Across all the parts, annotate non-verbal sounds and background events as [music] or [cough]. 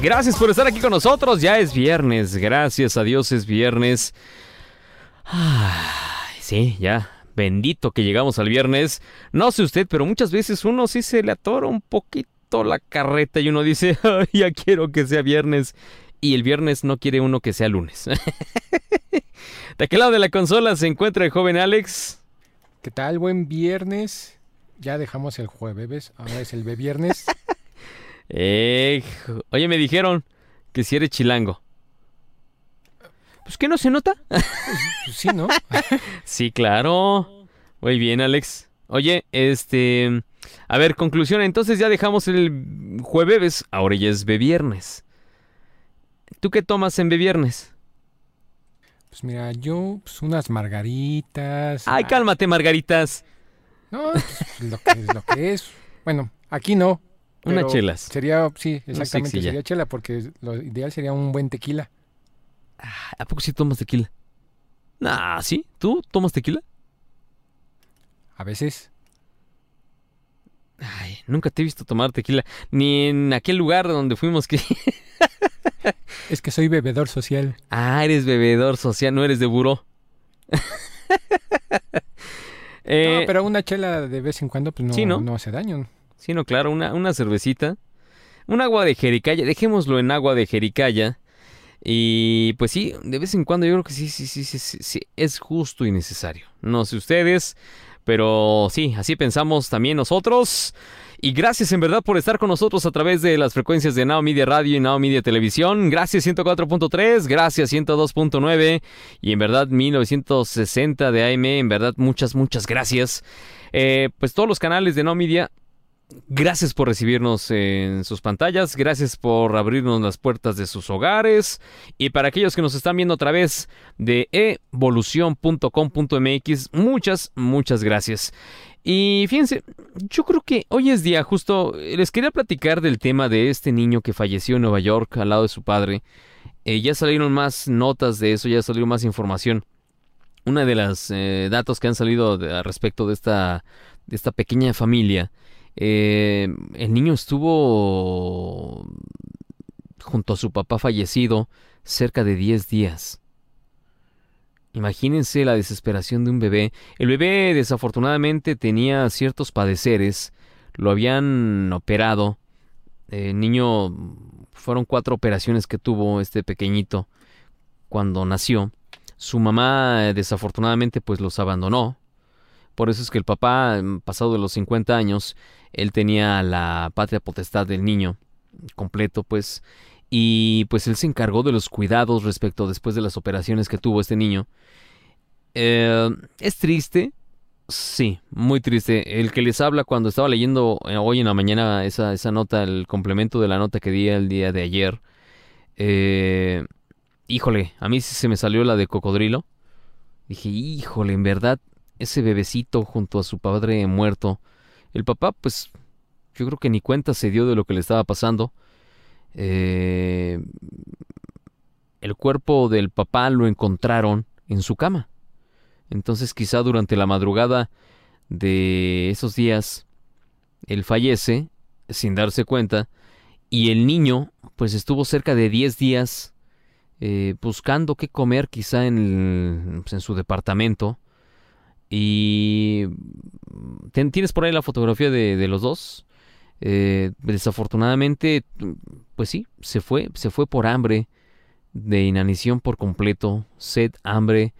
Gracias por estar aquí con nosotros. Ya es viernes. Gracias a Dios es viernes. Sí, ya. Bendito que llegamos al viernes. No sé usted, pero muchas veces uno sí se le atora un poquito la carreta y uno dice, [laughs] ya quiero que sea viernes. Y el viernes no quiere uno que sea lunes. [laughs] de aquel lado de la consola se encuentra el joven Alex. ¿Qué tal? Buen viernes. Ya dejamos el jueves, ahora es el viernes. [laughs] Eh, oye, me dijeron que si eres chilango. Pues que no se nota. Pues, sí, ¿no? [laughs] sí, claro. Muy bien, Alex. Oye, este... A ver, conclusión. Entonces ya dejamos el jueves, ahora ya es viernes. ¿Tú qué tomas en viernes? Pues mira, yo pues unas margaritas. Ay, cálmate, margaritas. No, pues, lo que es lo que es. Bueno, aquí no. Unas chelas. Sería, sí, exactamente, sería chela porque lo ideal sería un buen tequila. Ah, ¿A poco sí tomas tequila? Ah, ¿sí? ¿Tú tomas tequila? A veces. Ay, nunca te he visto tomar tequila. Ni en aquel lugar donde fuimos que... [laughs] es que soy bebedor social. Ah, eres bebedor social, no eres de buró. [laughs] eh, no, pero una chela de vez en cuando pues no, no hace daño. Sí, no, claro, una, una cervecita. Un agua de jericaya, dejémoslo en agua de jericaya. Y pues sí, de vez en cuando yo creo que sí, sí, sí, sí, sí, es justo y necesario. No sé ustedes, pero sí, así pensamos también nosotros. Y gracias en verdad por estar con nosotros a través de las frecuencias de Now Media Radio y Now Media Televisión. Gracias 104.3, gracias 102.9 y en verdad 1960 de AM. En verdad muchas, muchas gracias. Eh, pues todos los canales de Now Media Gracias por recibirnos en sus pantallas, gracias por abrirnos las puertas de sus hogares y para aquellos que nos están viendo a través de evolución.com.mx, muchas, muchas gracias. Y fíjense, yo creo que hoy es día, justo les quería platicar del tema de este niño que falleció en Nueva York al lado de su padre. Eh, ya salieron más notas de eso, ya salió más información. Una de las eh, datos que han salido al respecto de esta, de esta pequeña familia eh, el niño estuvo junto a su papá fallecido cerca de 10 días. Imagínense la desesperación de un bebé. El bebé desafortunadamente tenía ciertos padeceres, lo habían operado. El niño fueron cuatro operaciones que tuvo este pequeñito cuando nació. Su mamá desafortunadamente pues los abandonó. Por eso es que el papá, pasado de los 50 años, él tenía la patria potestad del niño completo, pues, y pues él se encargó de los cuidados respecto después de las operaciones que tuvo este niño. Eh, es triste, sí, muy triste. El que les habla cuando estaba leyendo eh, hoy en la mañana esa, esa nota, el complemento de la nota que di el día de ayer, eh, híjole, a mí se me salió la de cocodrilo. Dije, híjole, en verdad, ese bebecito junto a su padre muerto, el papá, pues, yo creo que ni cuenta se dio de lo que le estaba pasando. Eh, el cuerpo del papá lo encontraron en su cama. Entonces quizá durante la madrugada de esos días, él fallece sin darse cuenta y el niño pues estuvo cerca de 10 días eh, buscando qué comer quizá en, pues, en su departamento y tienes por ahí la fotografía de, los dos. Eh, desafortunadamente, pues sí, se fue, se fue por hambre, de inanición por completo, sed, hambre.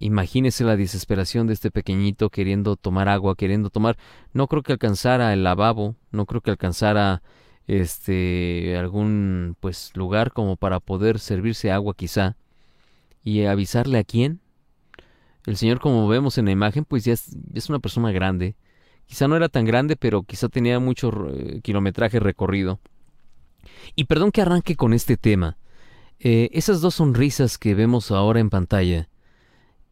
Imagínese la desesperación de este pequeñito queriendo tomar agua, queriendo tomar. No creo que alcanzara el lavabo, no creo que alcanzara este algún pues lugar como para poder servirse agua quizá y avisarle a quién el Señor, como vemos en la imagen, pues ya es, una persona grande. Quizá no era tan grande, pero quizá tenía mucho eh, kilometraje recorrido. Y perdón que arranque con este tema. Eh, esas dos sonrisas que vemos ahora en pantalla.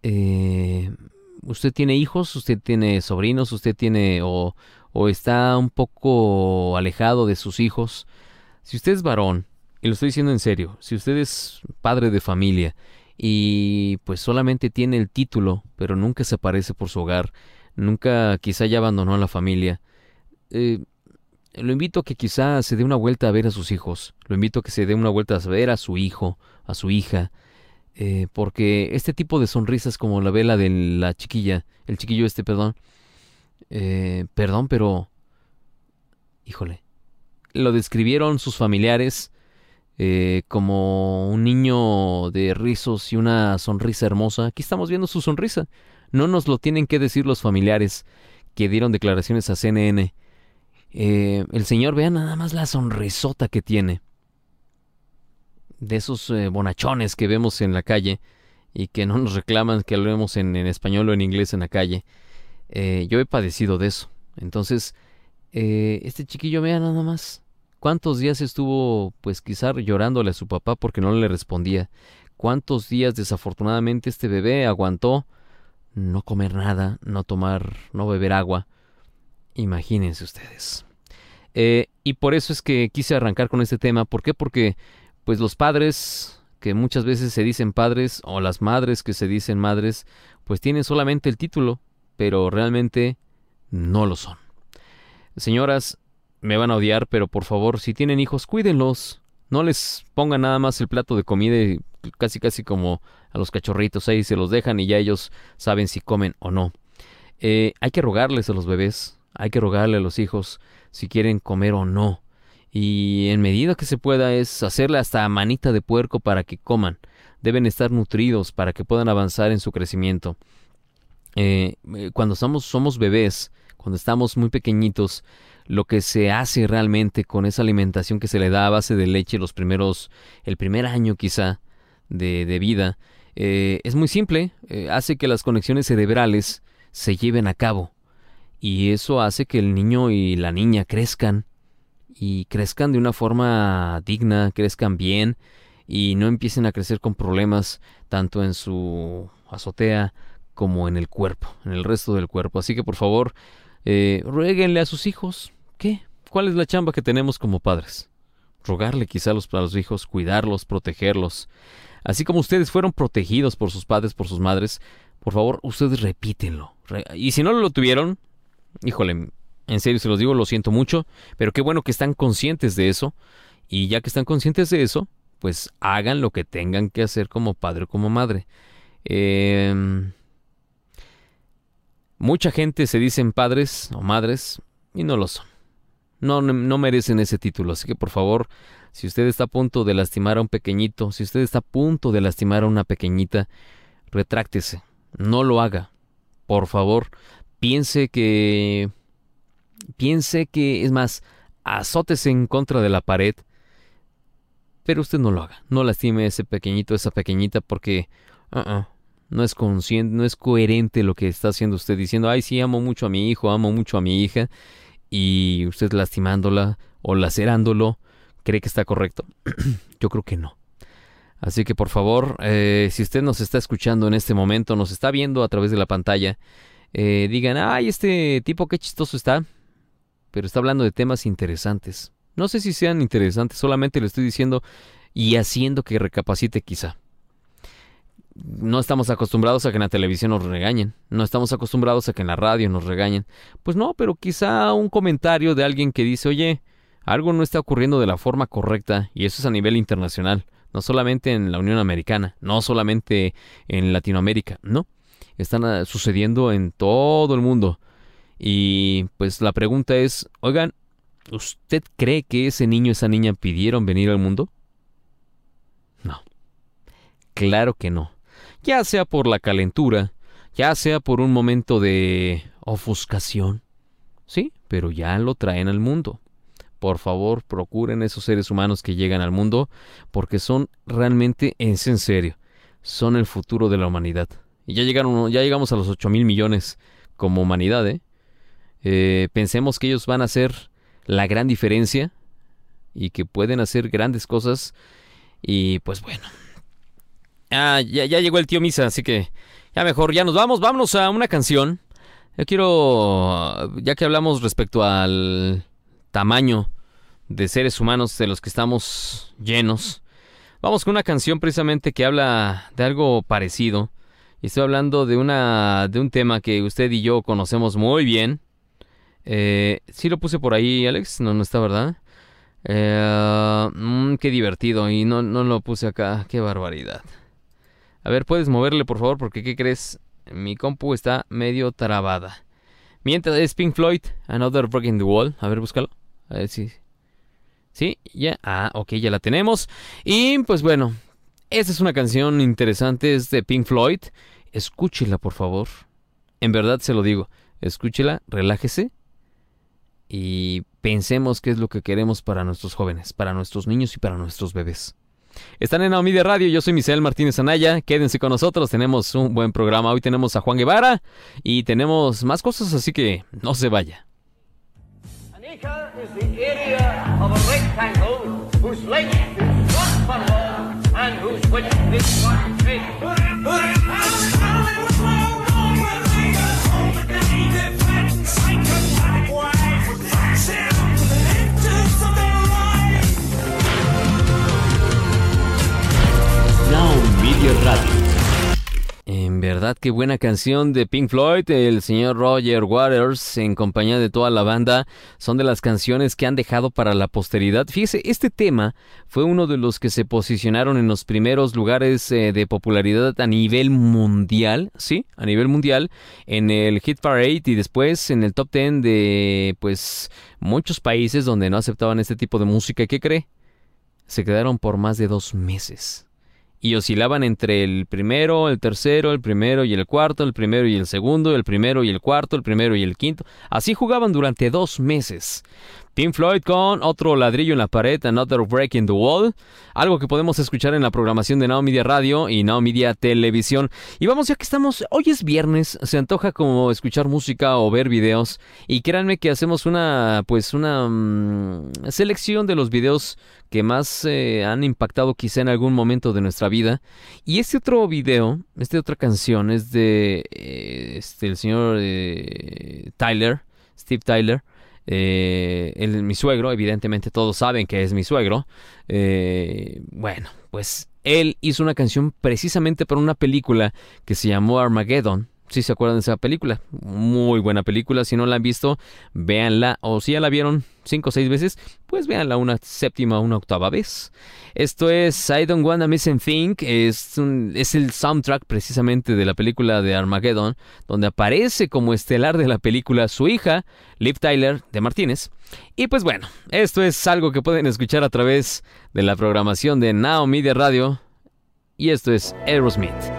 Eh, usted tiene hijos, usted tiene sobrinos, usted tiene o, o está un poco alejado de sus hijos. Si usted es varón, y lo estoy diciendo en serio, si usted es padre de familia y pues solamente tiene el título, pero nunca se aparece por su hogar, nunca quizá ya abandonó a la familia. Eh, lo invito a que quizá se dé una vuelta a ver a sus hijos, lo invito a que se dé una vuelta a ver a su hijo, a su hija, eh, porque este tipo de sonrisas como la vela de la chiquilla, el chiquillo este, perdón, eh, perdón, pero, híjole, lo describieron sus familiares eh, como un niño de rizos y una sonrisa hermosa. Aquí estamos viendo su sonrisa. No nos lo tienen que decir los familiares que dieron declaraciones a CNN. el señor, vea nada más la sonrisota que tiene de esos eh, bonachones que vemos en la calle y que no nos reclaman que lo vemos en, español o en inglés en la calle. Eh, yo he padecido de eso. Entonces, eh, este chiquillo, vea nada más. ¿Cuántos días estuvo, pues quizá llorándole a su papá porque no le respondía? ¿Cuántos días desafortunadamente este bebé aguantó no comer nada, no tomar, no beber agua? Imagínense ustedes. y por eso es que quise arrancar con este tema. ¿Por qué? Porque pues los padres, que muchas veces se dicen padres, o las madres que se dicen madres, pues tienen solamente el título, pero realmente no lo son. Señoras, me van a odiar, pero por favor, si tienen hijos, cuídenlos. No les pongan nada más el plato de comida casi casi como a los cachorritos ahí se los dejan y ya ellos saben si comen o no. Eh, hay que rogarles a los bebés, hay que rogarle a los hijos si quieren comer o no y en medida que se pueda es hacerle hasta manita de puerco para que coman. Deben estar nutridos para que puedan avanzar en su crecimiento. Eh, eh, cuando somos, somos bebés, cuando estamos muy pequeñitos, lo que se hace realmente con esa alimentación que se le da a base de leche los primeros, el primer año quizá de, de vida, eh, es muy simple, hace que las conexiones cerebrales se lleven a cabo y eso hace que el niño y la niña crezcan y crezcan de una forma digna, crezcan bien y no empiecen a crecer con problemas tanto en su azotea como en el cuerpo, en el resto del cuerpo. Así que por favor, eh, rueguenle a sus hijos. ¿Qué? ¿Cuál es la chamba que tenemos como padres? Rogarle quizá a los, hijos, cuidarlos, protegerlos. Así como ustedes fueron protegidos por sus padres, por sus madres, por favor, ustedes repítenlo. Y si no lo tuvieron, híjole, en serio se los digo, lo siento mucho, pero qué bueno que están conscientes de eso. Y ya que están conscientes de eso, pues hagan lo que tengan que hacer como padre o como madre. Em, mucha gente se dicen padres o madres y no lo son. No, merecen ese título. Así que por favor, si usted está a punto de lastimar a un pequeñito, si usted está a punto de lastimar a una pequeñita, retráctese. No lo haga. Por favor, piense que piense que, es más, azótese en contra de la pared, pero usted no lo haga. No lastime a ese pequeñito, esa pequeñita, porque uh-uh, no es consciente, no es coherente lo que está haciendo usted diciendo, ay, sí, amo mucho a mi hijo, amo mucho a mi hija, y usted lastimándola o lacerándolo, cree que está correcto. [clears throat] Yo creo que no. Así que por favor, eh, si usted nos está escuchando en este momento, nos está viendo a través de la pantalla, eh, digan, ay, este tipo qué chistoso está pero está hablando de temas interesantes. No sé si sean interesantes, solamente le estoy diciendo y haciendo que recapacite quizá. No estamos acostumbrados a que en la televisión nos regañen, no estamos acostumbrados a que en la radio nos regañen. Pues no, pero quizá un comentario de alguien que dice, oye, algo no está ocurriendo de la forma correcta, y eso es a nivel internacional, no solamente en la Unión Americana, no solamente en Latinoamérica, no, están ah, sucediendo en todo el mundo. Y pues la pregunta es, oigan, ¿usted cree que ese niño, esa niña pidieron venir al mundo? No. Claro que no. Ya sea por la calentura, ya sea por un momento de ofuscación. Sí, pero ya lo traen al mundo. Por favor, procuren esos seres humanos que llegan al mundo, porque son realmente, en serio, son el futuro de la humanidad. Y ya llegaron, ya llegamos a los 8 mil millones como humanidad, ¿eh? Eh, pensemos que ellos van a hacer la gran diferencia y que pueden hacer grandes cosas. Y pues bueno. Ah, ya, ya llegó el tío Misa, así que ya mejor, ya nos vamos, vámonos a una canción. Yo quiero, ya que hablamos respecto al tamaño de seres humanos de los que estamos llenos, vamos con una canción precisamente que habla de algo parecido. Estoy hablando de una de un tema que usted y yo conocemos muy bien, Eh, sí lo puse por ahí, Alex. No, no está, ¿verdad? Eh, mm, qué divertido. Y no, no lo puse acá. Qué barbaridad. A ver, ¿puedes moverle, por favor? Porque, ¿qué crees? Mi compu está medio trabada. Mientras es Pink Floyd, Another Breaking the Wall. A ver, búscalo. A ver si... ¿Sí? Ya. Ah, ok, ya la tenemos. Y pues bueno, esta es una canción interesante, es de Pink Floyd. Escúchela, por favor. En verdad se lo digo. Escúchela, relájese y pensemos qué es lo que queremos para nuestros jóvenes, para nuestros niños y para nuestros bebés. Están en Naomi Radio, yo soy Misael Martínez Anaya, quédense con nosotros, tenemos un buen programa, hoy tenemos a Juan Guevara y tenemos más cosas, así que no se vaya. En verdad, qué buena canción de Pink Floyd. El señor Roger Waters, en compañía de toda la banda, son de las canciones que han dejado para la posteridad. Fíjese, este tema fue uno de los que se posicionaron en los primeros lugares eh, de popularidad a nivel mundial, ¿sí? A nivel mundial, en el Hit Parade y después en el top 10 de, pues, muchos países donde no aceptaban este tipo de música. ¿Qué cree? Se quedaron por más de dos meses y oscilaban entre el primero, el tercero, el primero y el cuarto, el primero y el segundo, el primero y el cuarto, el primero y el quinto. Así jugaban durante dos meses. Pink Floyd con otro ladrillo en la pared, Another Break in the Wall, algo que podemos escuchar en la programación de Now Media Radio y Now Media Televisión. Y vamos ya que estamos, hoy es viernes, se antoja como escuchar música o ver videos y créanme que hacemos una, pues una mm, selección de los videos que más eh, han impactado quizá en algún momento de nuestra vida. Y este otro video, esta otra canción es de eh, este, el señor eh, Tyler, Steve Tyler. Eh, mi suegro, evidentemente todos saben que es mi suegro. Eh, bueno, pues él hizo una canción precisamente para una película que se llamó Armageddon. Si se acuerdan de esa película, muy buena película. Si no la han visto, véanla. O si ya la vieron cinco o seis veces, pues véanla una séptima o una octava vez. Esto es I Don't Wanna Miss a Thing. Es, es el soundtrack precisamente de la película de Armageddon, donde aparece como estelar de la película su hija, Liv Tyler de Martínez. Y pues bueno, esto es algo que pueden escuchar a través de la programación de Now Media Radio. Y esto es Aerosmith.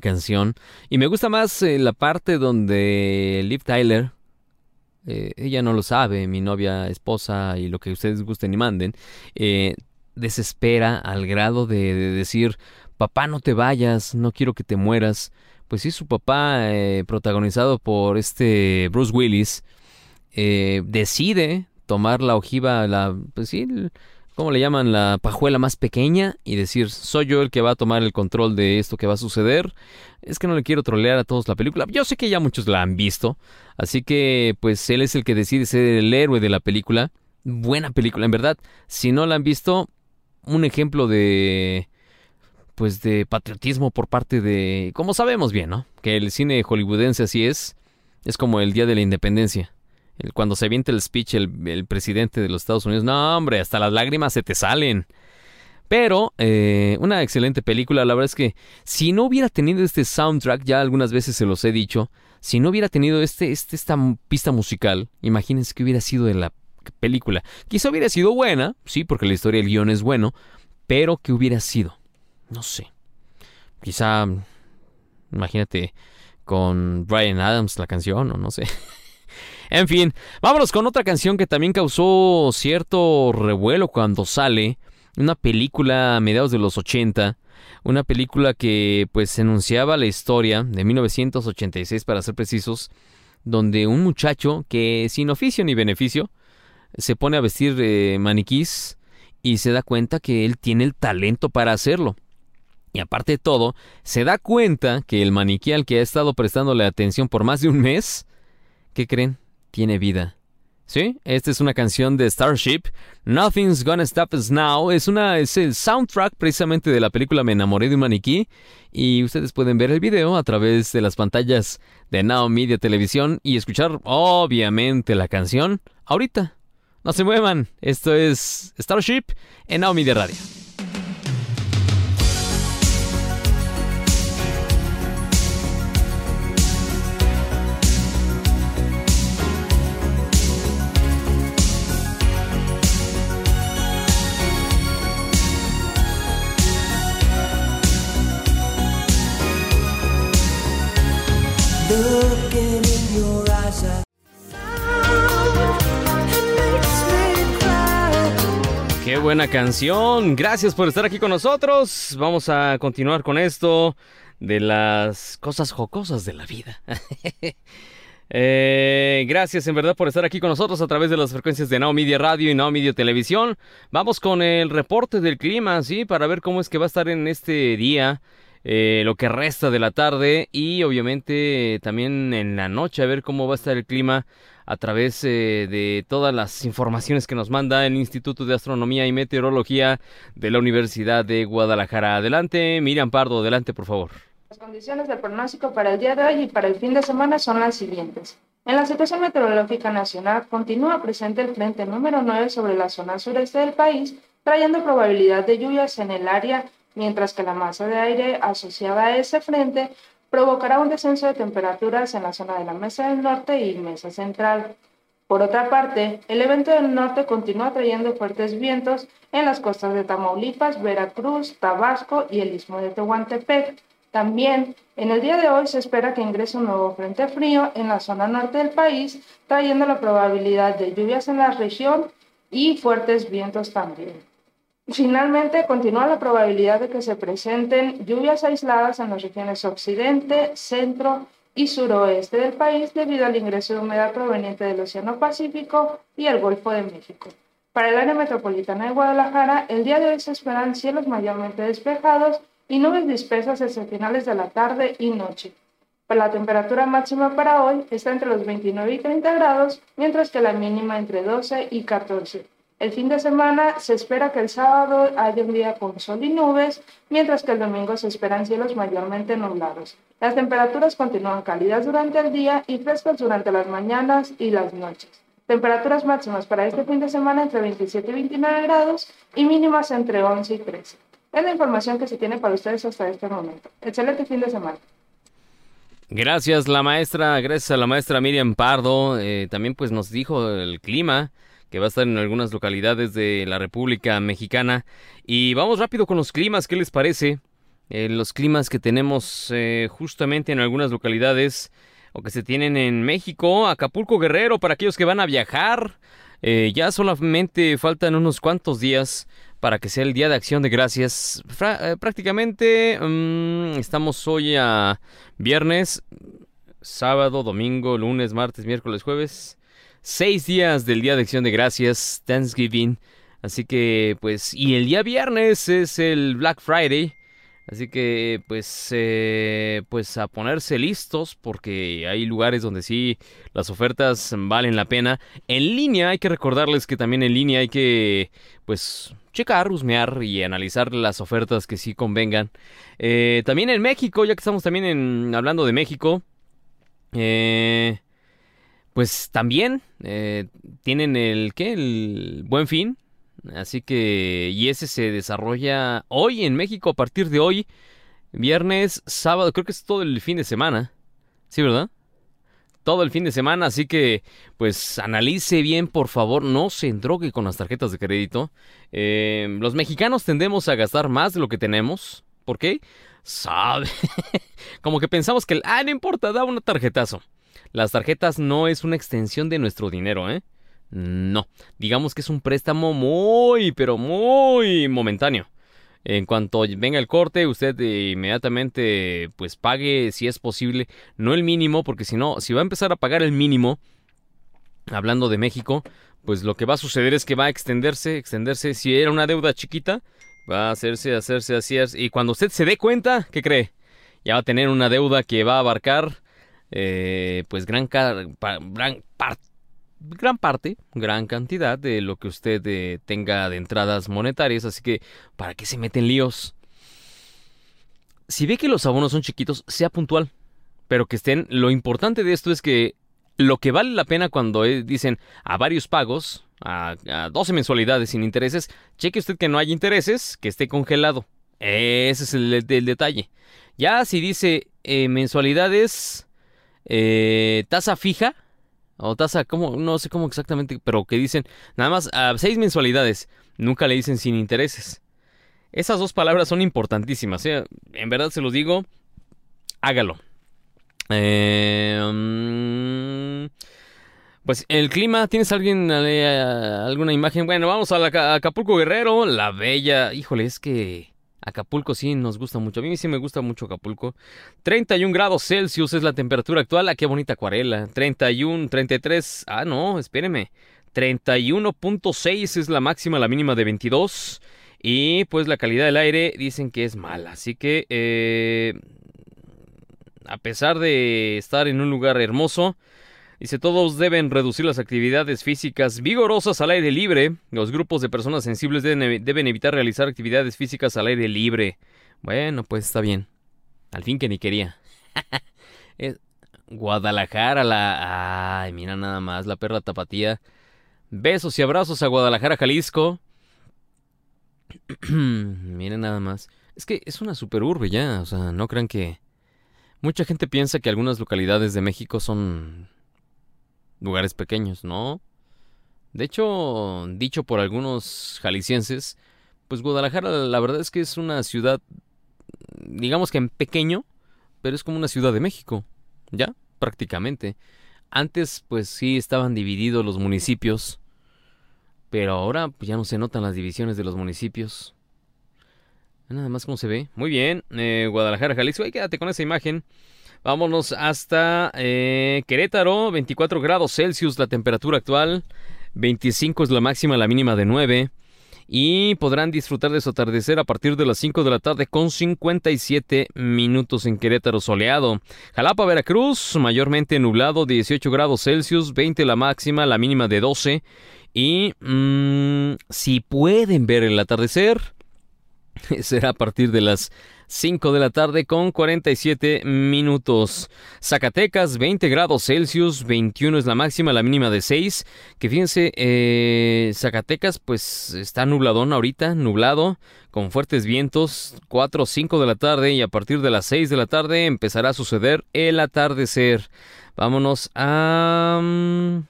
Canción. Y me gusta más eh, la parte donde Liv Tyler, eh, ella no lo sabe, mi novia, esposa y lo que ustedes gusten y manden, eh, desespera al grado de, decir, papá no te vayas, no quiero que te mueras. Pues sí, su papá, protagonizado por este Bruce Willis, decide tomar la ojiva, la, pues sí, ¿cómo le llaman? La pajuela más pequeña y decir, soy yo el que va a tomar el control de esto que va a suceder. Es que no le quiero trolear a todos la película. Yo sé que ya muchos la han visto, así que pues él es el que decide ser el héroe de la película. Buena película, en verdad. Si no la han visto, un ejemplo de pues de patriotismo por parte de, como sabemos bien, ¿no? Que el cine hollywoodense así es, es como el Día de la Independencia cuando se avienta el speech el, presidente de los Estados Unidos, no hombre, hasta las lágrimas se te salen. Pero eh, una excelente película, la verdad es que si no hubiera tenido este soundtrack, ya algunas veces se los he dicho, si no hubiera tenido este, este, esta pista musical, imagínense que hubiera sido de la película. Quizá hubiera sido buena, sí, porque la historia del guion es bueno, pero que hubiera sido, no sé. Quizá, imagínate, con Brian Adams la canción, o no sé. [laughs] En fin, vámonos con otra canción que también causó cierto revuelo cuando sale. Una película a mediados de los 80. Una película que pues enunciaba la historia de 1986 para ser precisos. Donde un muchacho que sin oficio ni beneficio se pone a vestir de maniquís y se da cuenta que él tiene el talento para hacerlo. Y aparte de todo, se da cuenta que el maniquí al que ha estado prestándole atención por más de un mes, ¿qué creen? Tiene vida. Sí, esta es una canción de Starship. Nothing's Gonna Stop Us Now. Es, una, es el soundtrack precisamente de la película Me enamoré de un maniquí. Y ustedes pueden ver el video a través de las pantallas de Now Media Televisión y escuchar, obviamente, la canción ahorita. No se muevan. Esto es Starship en Now Media Radio. Buena canción. Gracias por estar aquí con nosotros. Vamos a continuar con esto de las cosas jocosas de la vida. [laughs] Eh, gracias en verdad por estar aquí con nosotros a través de las frecuencias de Now Media Radio y Now Media Televisión. Vamos con el reporte del clima, ¿sí? Para ver cómo es que va a estar en este día. Eh, lo que resta de la tarde y obviamente también en la noche a ver cómo va a estar el clima a través eh, de todas las informaciones que nos manda el Instituto de Astronomía y Meteorología de la Universidad de Guadalajara. Adelante, Miriam Pardo, adelante por favor. Las condiciones del pronóstico para el día de hoy y para el fin de semana son las siguientes. En la situación meteorológica nacional continúa presente el frente número 9 sobre la zona sureste del país, trayendo probabilidad de lluvias en el área mientras que la masa de aire asociada a ese frente provocará un descenso de temperaturas en la zona de la Mesa del Norte y Mesa Central. Por otra parte, el evento del norte continúa trayendo fuertes vientos en las costas de Tamaulipas, Veracruz, Tabasco y el istmo de Tehuantepec. También, en el día de hoy se espera que ingrese un nuevo frente frío en la zona norte del país, trayendo la probabilidad de lluvias en la región y fuertes vientos también. Finalmente, continúa la probabilidad de que se presenten lluvias aisladas en las regiones occidente, centro y suroeste del país debido al ingreso de humedad proveniente del Océano Pacífico y el Golfo de México. Para el área metropolitana de Guadalajara, el día de hoy se esperan cielos mayormente despejados y nubes dispersas hacia finales de la tarde y noche. La temperatura máxima para hoy está entre los 29 y 30 grados, mientras que la mínima entre 12 y 14. El fin de semana se espera que el sábado haya un día con sol y nubes, mientras que el domingo se esperan cielos mayormente nublados. Las temperaturas continúan cálidas durante el día y frescas durante las mañanas y las noches. Temperaturas máximas para este fin de semana entre 27 y 29 grados y mínimas entre 11 y 13. Es la información que se tiene para ustedes hasta este momento. Excelente fin de semana. Gracias la maestra, gracias a la maestra Miriam Pardo. Eh, también pues nos dijo el clima que va a estar en algunas localidades de la República Mexicana. Y vamos rápido con los climas, ¿qué les parece? Eh, los climas que tenemos eh, justamente en algunas localidades o que se tienen en México, Acapulco Guerrero, para aquellos que van a viajar. Eh, ya solamente faltan unos cuantos días para que sea el Día de Acción de Gracias. prácticamente mm, estamos hoy a viernes, sábado, domingo, lunes, martes, miércoles, jueves seis días del Día de Acción de Gracias, Thanksgiving. Así que, pues, y el día viernes es el Black Friday. Así que, pues, eh, pues a ponerse listos porque hay lugares donde sí las ofertas valen la pena. En línea hay que recordarles que también en línea hay que, pues, checar, husmear y analizar las ofertas que sí convengan. Eh, también en México, ya que estamos también en, hablando de México, eh, pues también eh, tienen el ¿qué? el buen fin. Así que y ese se desarrolla hoy en México a partir de hoy viernes sábado creo que es todo el fin de semana. Sí verdad todo el fin de semana así que pues analice bien por favor no se endrogue con las tarjetas de crédito. Eh, los mexicanos tendemos a gastar más de lo que tenemos. ¿por qué? sabe [laughs] como que pensamos que ah no importa da un tarjetazo las tarjetas no es una extensión de nuestro dinero, ¿eh? No, digamos que es un préstamo muy, pero muy momentáneo. En cuanto venga el corte, usted inmediatamente pues pague si es posible, no el mínimo, porque si no, si va a empezar a pagar el mínimo, hablando de México, pues lo que va a suceder es que va a extenderse, extenderse, si era una deuda chiquita, Va a hacerse, hacerse, así. Y cuando usted se dé cuenta, ¿qué cree? Ya va a tener una deuda que va a abarcar, eh, pues, gran, gran, gran parte, gran cantidad de lo que usted eh, tenga de entradas monetarias. Así que, ¿para qué se meten líos? Si ve que los abonos son chiquitos, sea puntual. Pero que estén. Lo importante de esto es que lo que vale la pena cuando eh, dicen a varios pagos, a, 12 mensualidades sin intereses, cheque usted que no hay intereses, que esté congelado. Ese es el, detalle. Ya si dice mensualidades, eh, tasa fija, o tasa, como, no sé cómo exactamente, pero que dicen nada más a 6 mensualidades, nunca le dicen sin intereses. Esas dos palabras son importantísimas. En verdad se los digo, hágalo. Eh, mm, pues el clima, ¿tienes alguien eh, alguna imagen? Bueno, vamos a, Acapulco Guerrero, la bella. Híjole, es que Acapulco sí nos gusta mucho. A mí sí me gusta mucho Acapulco. 31 grados Celsius es la temperatura actual. Ah, qué bonita acuarela. 31, 33. Ah, no, espéreme. 31.6 es la máxima, la mínima de 22. Y pues la calidad del aire dicen que es mala. Así que eh, a pesar de estar en un lugar hermoso, dice todos deben reducir las actividades físicas vigorosas al aire libre. Los grupos de personas sensibles deben, evitar realizar actividades físicas al aire libre. Bueno, pues está bien. Al fin que ni quería. [laughs] Guadalajara, la... Ay, mira nada más, la perra tapatía. Besos y abrazos a Guadalajara, Jalisco. [clears throat] Miren nada más. Es que es una super urbe ya, o sea, no crean que Mucha gente piensa que algunas localidades de México son lugares pequeños, ¿no? De hecho, dicho por algunos jaliscienses, pues Guadalajara la verdad es que es una ciudad, digamos que en pequeño, pero es como una ciudad de México, ¿ya? Prácticamente. Antes pues sí estaban divididos los municipios, pero ahora pues, ya no se notan las divisiones de los municipios. Nada más cómo se ve. Muy bien. Eh, Guadalajara, Jalisco. Ahí quédate con esa imagen. Vámonos hasta eh, Querétaro. 24 grados Celsius la temperatura actual. 25 es la máxima, la mínima de 9. Y podrán disfrutar de su atardecer a partir de las 5 de la tarde con 57 minutos en Querétaro soleado. Jalapa, Veracruz, mayormente nublado, 18 grados Celsius, 20 la máxima, la mínima de 12. Y mm, si pueden ver el atardecer, [laughs] será a partir de las 5 de la tarde con 47 minutos. Zacatecas, 20 grados Celsius, 21 es la máxima, la mínima de 6. Que fíjense, eh, Zacatecas pues está nubladón ahorita, nublado, con fuertes vientos, 4 o 5 de la tarde y a partir de las 6 de la tarde empezará a suceder el atardecer. Vámonos a... Mm,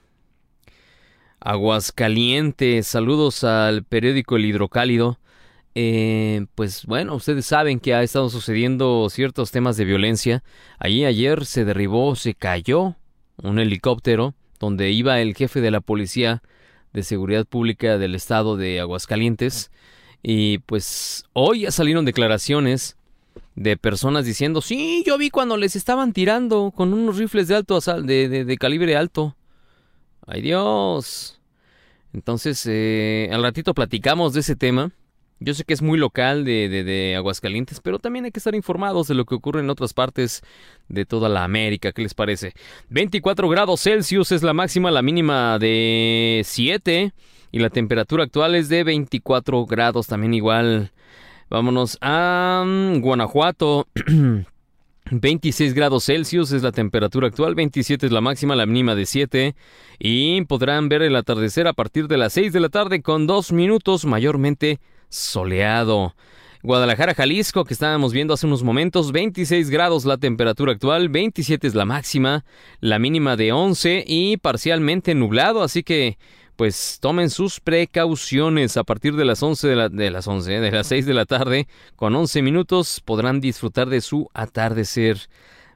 Aguascalientes, saludos al periódico El Hidrocálido. Eh, pues bueno, ustedes saben que ha estado sucediendo ciertos temas de violencia. Allí ayer se derribó, se cayó un helicóptero donde iba el jefe de la policía de seguridad pública del estado de Aguascalientes. Y pues hoy ya salieron declaraciones de personas diciendo, sí, yo vi cuando les estaban tirando con unos rifles de alto de, de, calibre alto. Ay Dios. Entonces, eh, al ratito platicamos de ese tema. Yo sé que es muy local de, de, Aguascalientes, pero también hay que estar informados de lo que ocurre en otras partes de toda la América. ¿Qué les parece? 24 grados Celsius es la máxima, la mínima de 7 y la temperatura actual es de 24 grados también igual. Vámonos a mm, Guanajuato. [clears throat] 26 grados Celsius es la temperatura actual, 27 es la máxima, la mínima de 7 y podrán ver el atardecer a partir de las 6 de la tarde con 2 minutos mayormente soleado. Guadalajara, Jalisco, que estábamos viendo hace unos momentos, 26 grados la temperatura actual, 27 es la máxima, la mínima de 11 y parcialmente nublado, así que pues tomen sus precauciones a partir de las 11 de, la, las 11, de las 6 de la tarde, con 11 minutos podrán disfrutar de su atardecer.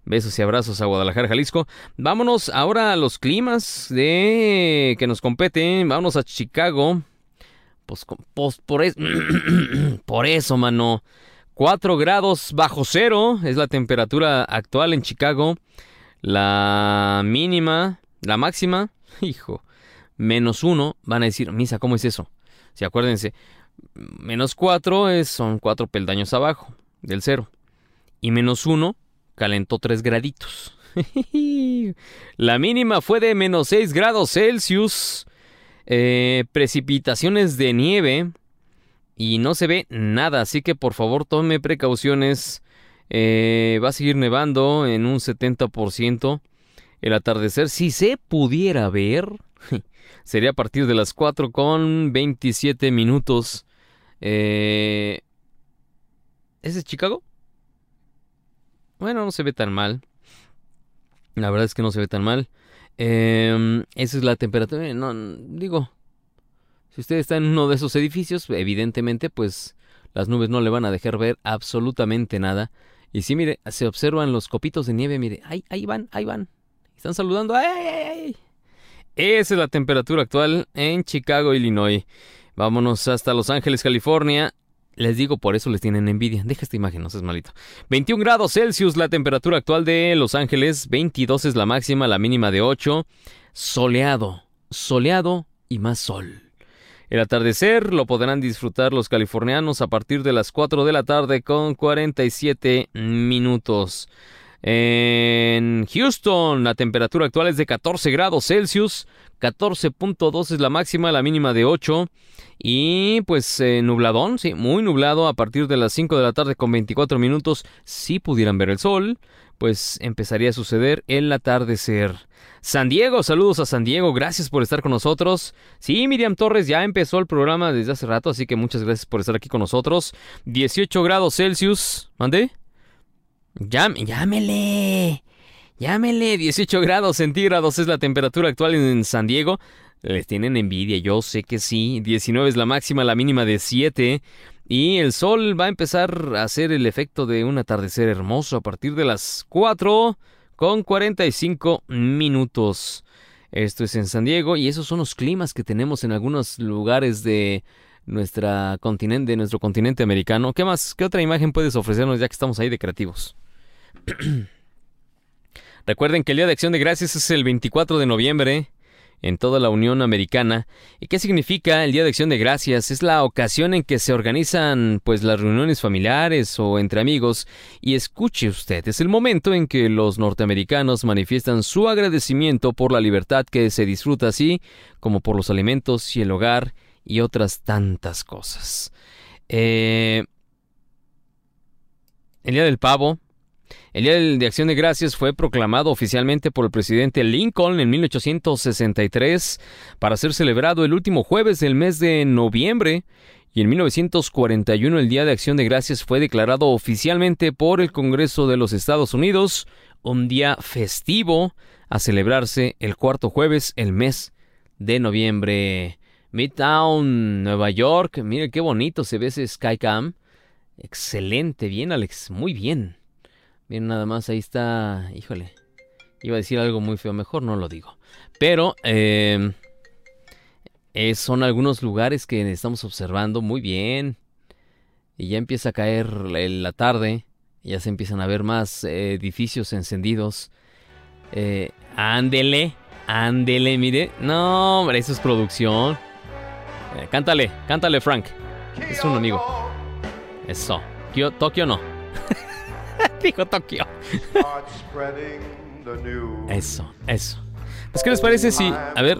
Besos y abrazos a Guadalajara, Jalisco. Vámonos ahora a los climas de que nos competen. Vámonos a Chicago. Pues, pues por, eso, [clears throat] por eso, mano. 4 grados bajo cero es la temperatura actual en Chicago. La mínima, la máxima, [laughs] hijo, menos uno. Van a decir, misa, ¿cómo es eso? Si acuérdense, Menos 4 son 4 peldaños abajo del cero. Y menos 1 calentó 3 graditos. [laughs] La mínima fue de menos 6 grados Celsius. Eh, precipitaciones de nieve. Y no se ve nada, así que por favor tome precauciones. Eh, va a seguir nevando en un 70%. El atardecer, si se pudiera ver, [laughs] sería a partir de las 4 con 27 minutos. Eh, ¿Ese es Chicago? Bueno, no se ve tan mal. La verdad es que no se ve tan mal. Em, esa es la temperatura. No, digo, si usted está en uno de esos edificios, evidentemente, pues las nubes no le van a dejar ver absolutamente nada. Y sí, mire, se observan los copitos de nieve, mire, ahí, ahí van, ahí van. Están saludando. ¡Ay, ay, ay! Esa es la temperatura actual en Chicago, Illinois. Vámonos hasta Los Ángeles, California. Les digo, por eso les tienen envidia. Deja esta imagen, no seas malito. 21 grados Celsius la temperatura actual de Los Ángeles. 22 es la máxima, la mínima de 8. Soleado, soleado y más sol. El atardecer lo podrán disfrutar los californianos a partir de las 4 de la tarde con 47 minutos. En Houston, la temperatura actual es de 14 grados Celsius, 14.2 es la máxima, la mínima de 8. Y pues eh, nubladón, sí, muy nublado a partir de las 5 de la tarde con 24 minutos. Si pudieran ver el sol, pues empezaría a suceder el atardecer. San Diego, saludos a San Diego, gracias por estar con nosotros. Sí, Miriam Torres ya empezó el programa desde hace rato, así que muchas gracias por estar aquí con nosotros. 18 grados Celsius, ¿mande? Llámele. Llámele. 18 grados centígrados es la temperatura actual en San Diego. Les tienen envidia, yo sé que sí. 19 es la máxima, la mínima de 7. Y el sol va a empezar a hacer el efecto de un atardecer hermoso a partir de las 4 con 45 minutos. Esto es en San Diego y esos son los climas que tenemos en algunos lugares de nuestra continente, de nuestro continente americano. ¿Qué más? ¿Qué otra imagen puedes ofrecernos ya que estamos ahí de creativos? [clears throat] Recuerden que el Día de Acción de Gracias es el 24 de noviembre en toda la Unión Americana. ¿Y qué significa el Día de Acción de Gracias? Es la ocasión en que se organizan pues las reuniones familiares o entre amigos y escuche usted, es el momento en que los norteamericanos manifiestan su agradecimiento por la libertad que se disfruta así como por los alimentos y el hogar y otras tantas cosas. Eh, el Día del Pavo el Día de Acción de Gracias fue proclamado oficialmente por el presidente Lincoln en 1863 para ser celebrado el último jueves del mes de noviembre y en 1941 el Día de Acción de Gracias fue declarado oficialmente por el Congreso de los Estados Unidos un día festivo a celebrarse el cuarto jueves el mes de noviembre. Midtown, Nueva York, mire qué bonito se ve ese Skycam. Excelente, bien Alex, muy bien. Bien, nada más, ahí está. Híjole. Iba a decir algo muy feo, mejor no lo digo. Pero eh, son algunos lugares que estamos observando muy bien. Y ya empieza a caer la tarde. Ya se empiezan a ver más eh, edificios encendidos. Eh, ándele, ándele, mire. No, hombre, eso es producción. Eh, cántale, cántale, Frank. Es un amigo. Eso. Tokio no. [laughs] Dijo Tokio. eso, eso. Pues, ¿qué les parece si. A ver.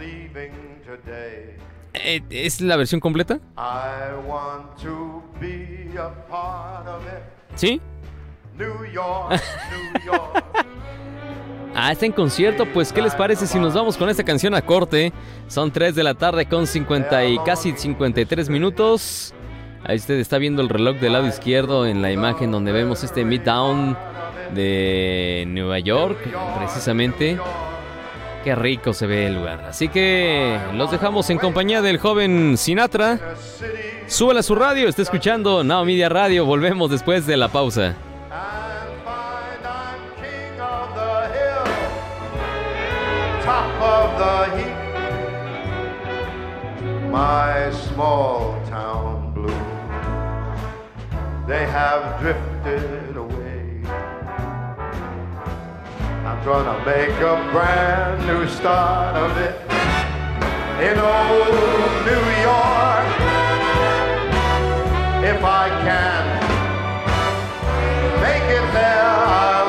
Eh, ¿Es la versión completa? ¿Sí? [laughs] ah, está en concierto. Pues, ¿qué les parece si nos vamos con esta canción a corte? Son 3 de la tarde con 50 y casi 53 minutos. Ahí usted está viendo el reloj del lado izquierdo en la imagen donde vemos este Midtown de Nueva York, precisamente. Qué rico se ve el lugar. Así que los dejamos en compañía del joven Sinatra. Súbela a su radio, está escuchando Now Media Radio. Volvemos después de la pausa. they have drifted away. I'm gonna make a brand new start of it in old New York if I can make it there.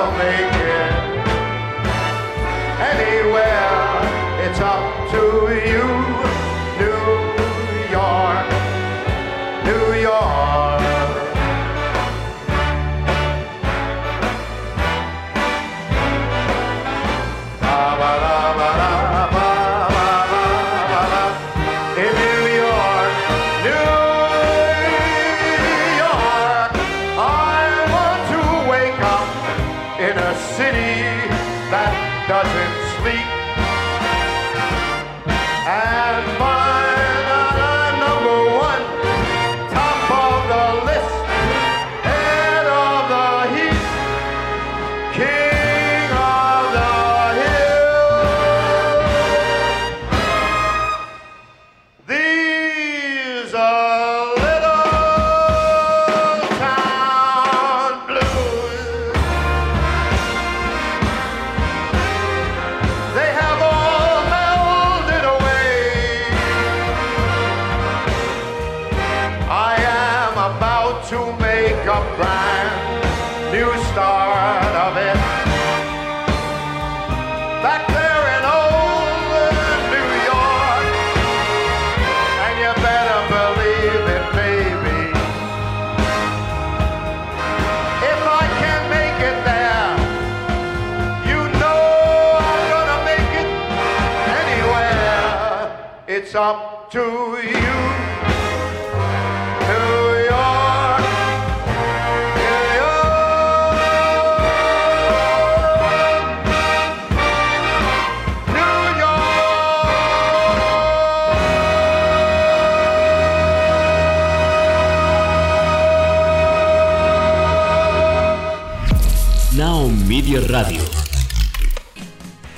Radio.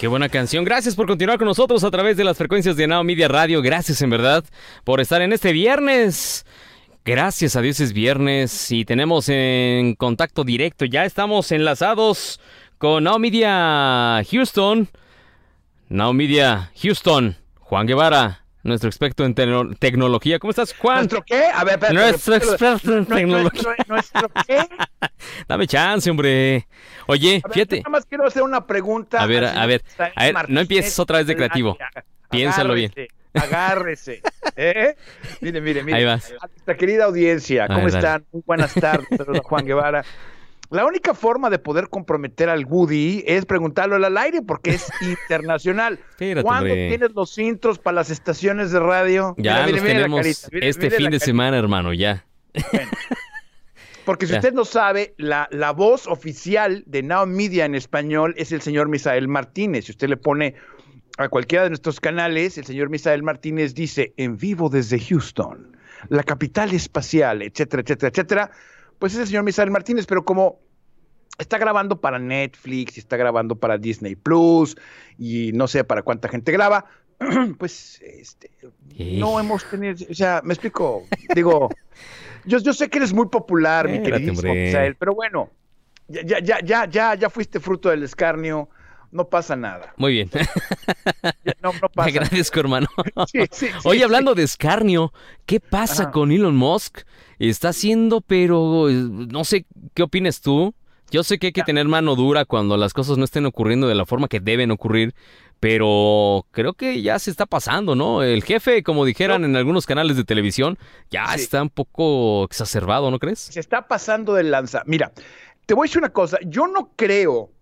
Qué buena canción. Gracias por continuar con nosotros a través de las frecuencias de Now Media Radio. Gracias en verdad por estar en este viernes. Gracias a Dios es viernes y tenemos en contacto directo. Ya estamos enlazados con Now Media Houston. Now Media Houston. Juan Guevara nuestro experto en tecnología. ¿Cómo estás, Juan? ¿Nuestro qué? A ver, Nuestro experto en tecnología. [laughs] ¿Nuestro qué? [laughs] Dame chance, hombre. Oye, fíjate. Nada más quiero hacer una pregunta. A ver, a ver, a ver, no empieces otra vez de creativo. Piénsalo bien. Agárrese. ¿eh? Mire, mire, mire. Ahí vas. A nuestra querida audiencia, ¿cómo están? Muy buenas tardes, Juan Guevara. La única forma de poder comprometer al Woody es preguntarlo al aire porque es [laughs] internacional. ¿Cuándo tienes los intros para las estaciones de radio? Ya los tenemos este fin de semana, hermano, ya. [laughs] Porque si usted no sabe, la, la, voz oficial de Now Media en español es el señor Misael Martínez. Si usted le pone a cualquiera de nuestros canales, el señor Misael Martínez dice en vivo desde Houston, la capital espacial, etcétera, etcétera, etcétera pues es el señor Misael Martínez, pero como está grabando para Netflix y está grabando para Disney Plus y no sé para cuánta gente graba, [clears throat] pues este, no hemos tenido, o sea, me explico, digo, yo, yo sé que eres muy popular, mi querido Misael, pero bueno, ya, ya, ya, ya, ya fuiste fruto del escarnio no pasa nada. Muy bien. No, no [laughs] pasa. Te agradezco, hermano. [laughs] Oye, hablando de escarnio, ¿qué pasa con Elon Musk? Está haciendo, pero no sé qué opinas tú. Yo sé que hay que tener mano dura cuando las cosas no estén ocurriendo de la forma que deben ocurrir, pero creo que ya se está pasando, ¿no? El jefe, como dijeran en algunos canales de televisión, ya está un poco exacerbado, ¿no crees? Se está pasando de lanza. Mira, te voy a decir una cosa, yo no creo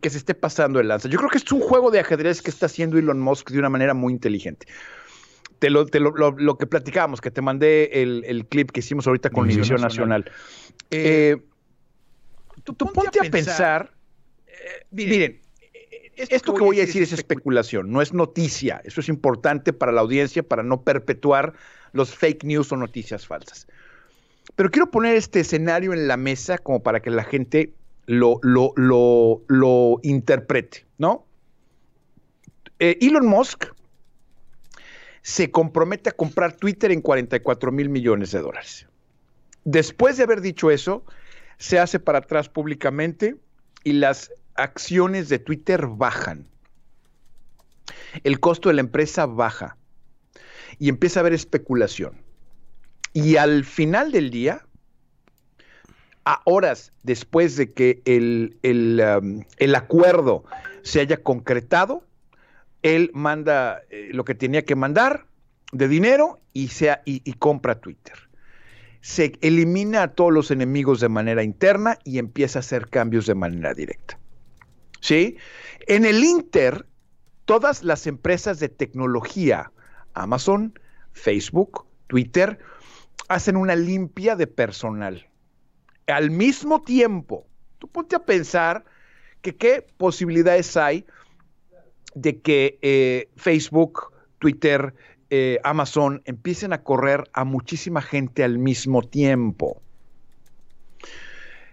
que se esté pasando el lanza. Yo creo que es un juego de ajedrez que está haciendo Elon Musk de una manera muy inteligente. Te lo, lo, que platicábamos, que te mandé el, clip que hicimos ahorita con División Nacional. Eh, tú, ponte, a pensar, eh, miren, esto, que voy a decir es especulación, no es noticia. Eso es importante para la audiencia para no perpetuar los fake news o noticias falsas. Pero quiero poner este escenario en la mesa como para que la gente lo, lo, lo, lo interprete, ¿no? Eh, Elon Musk se compromete a comprar Twitter en 44 mil millones de dólares. Después de haber dicho eso, se hace para atrás públicamente y las acciones de Twitter bajan. El costo de la empresa baja y empieza a haber especulación. Y al final del día, a horas después de que el, um, el, acuerdo se haya concretado, él manda eh, lo que tenía que mandar de dinero y, sea, y compra Twitter. Se elimina a todos los enemigos de manera interna y empieza a hacer cambios de manera directa. ¿Sí? En el Inter, todas las empresas de tecnología, Amazon, Facebook, Twitter, hacen una limpia de personal. Al mismo tiempo, tú ponte a pensar que qué posibilidades hay de que eh, Facebook, Twitter, eh, Amazon empiecen a correr a muchísima gente al mismo tiempo.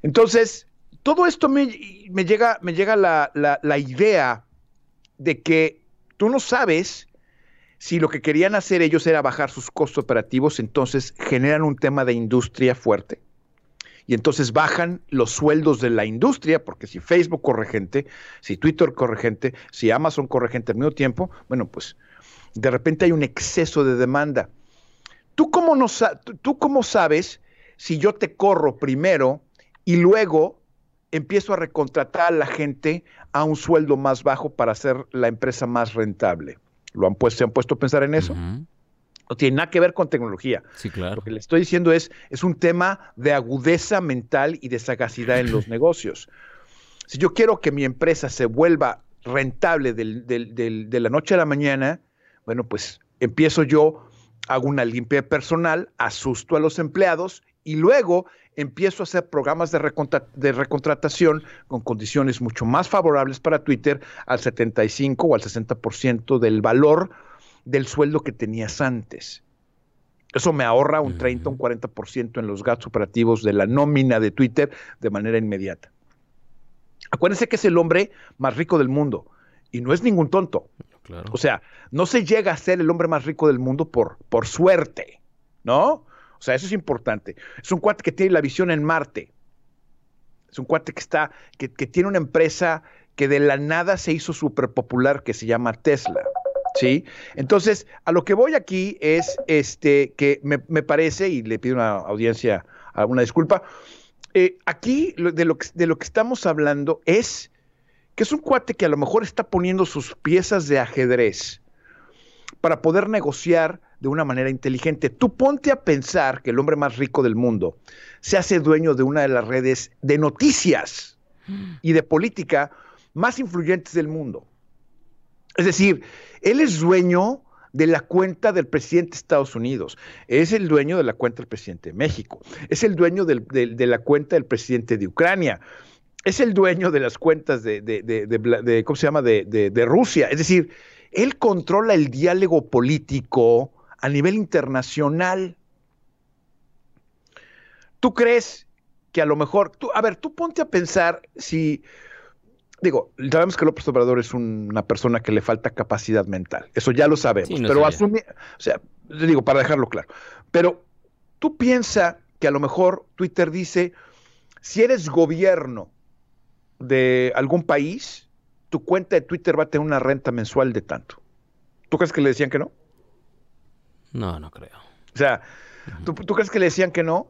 Entonces, todo esto me, me llega, me llega la, la, la idea de que tú no sabes si lo que querían hacer ellos era bajar sus costos operativos, entonces generan un tema de industria fuerte. Y entonces bajan los sueldos de la industria, porque si Facebook corre gente, si Twitter corre gente, si Amazon corre gente al mismo tiempo, bueno, pues de repente hay un exceso de demanda. ¿Tú cómo, no, ¿Tú cómo sabes si yo te corro primero y luego empiezo a recontratar a la gente a un sueldo más bajo para hacer la empresa más rentable? ¿Lo han puesto, ¿Se han puesto a pensar en eso? No tiene nada que ver con tecnología. Sí, claro. Lo que le estoy diciendo es, es un tema de agudeza mental y de sagacidad en los [laughs] negocios. Si yo quiero que mi empresa se vuelva rentable del- del- del- de la noche a la mañana, bueno, pues empiezo yo, hago una limpia personal, asusto a los empleados y luego empiezo a hacer programas de, recontra- de recontratación con condiciones mucho más favorables para Twitter al 75 o al 60% del valor del sueldo que tenías antes. Eso me ahorra un 30 o un 40% en los gastos operativos de la nómina de Twitter de manera inmediata. Acuérdense que es el hombre más rico del mundo y no es ningún tonto. Claro. O sea, no se llega a ser el hombre más rico del mundo por, por suerte, ¿no? O sea, eso es importante. Es un cuate que tiene la visión en Marte. Es un cuate que está, que, que tiene una empresa que de la nada se hizo súper popular que se llama Tesla. ¿Sí? Entonces, a lo que voy aquí es este que me, me parece, y le pido una audiencia una disculpa, eh, aquí de lo, de lo que estamos hablando es que es un cuate que a lo mejor está poniendo sus piezas de ajedrez para poder negociar de una manera inteligente. Tú ponte a pensar que el hombre más rico del mundo se hace dueño de una de las redes de noticias y de política más influyentes del mundo. Es decir, él es dueño de la cuenta del presidente de Estados Unidos, es el dueño de la cuenta del presidente de México, es el dueño de la cuenta del presidente de Ucrania, es el dueño de las cuentas de, ¿cómo se llama?, de, Rusia. Es decir, él controla el diálogo político a nivel internacional. ¿Tú crees que a lo mejor, a ver, tú ponte a pensar si, digo, sabemos que López Obrador es una persona que le falta capacidad mental, eso ya lo sabemos, Sí, no pero asumir, o sea, digo, para dejarlo claro, pero tú piensa que a lo mejor Twitter dice, si eres gobierno de algún país, tu cuenta de Twitter va a tener una renta mensual de tanto. ¿Tú crees que le decían que no? No, no creo. O sea, ¿tú, tú crees que le decían que no?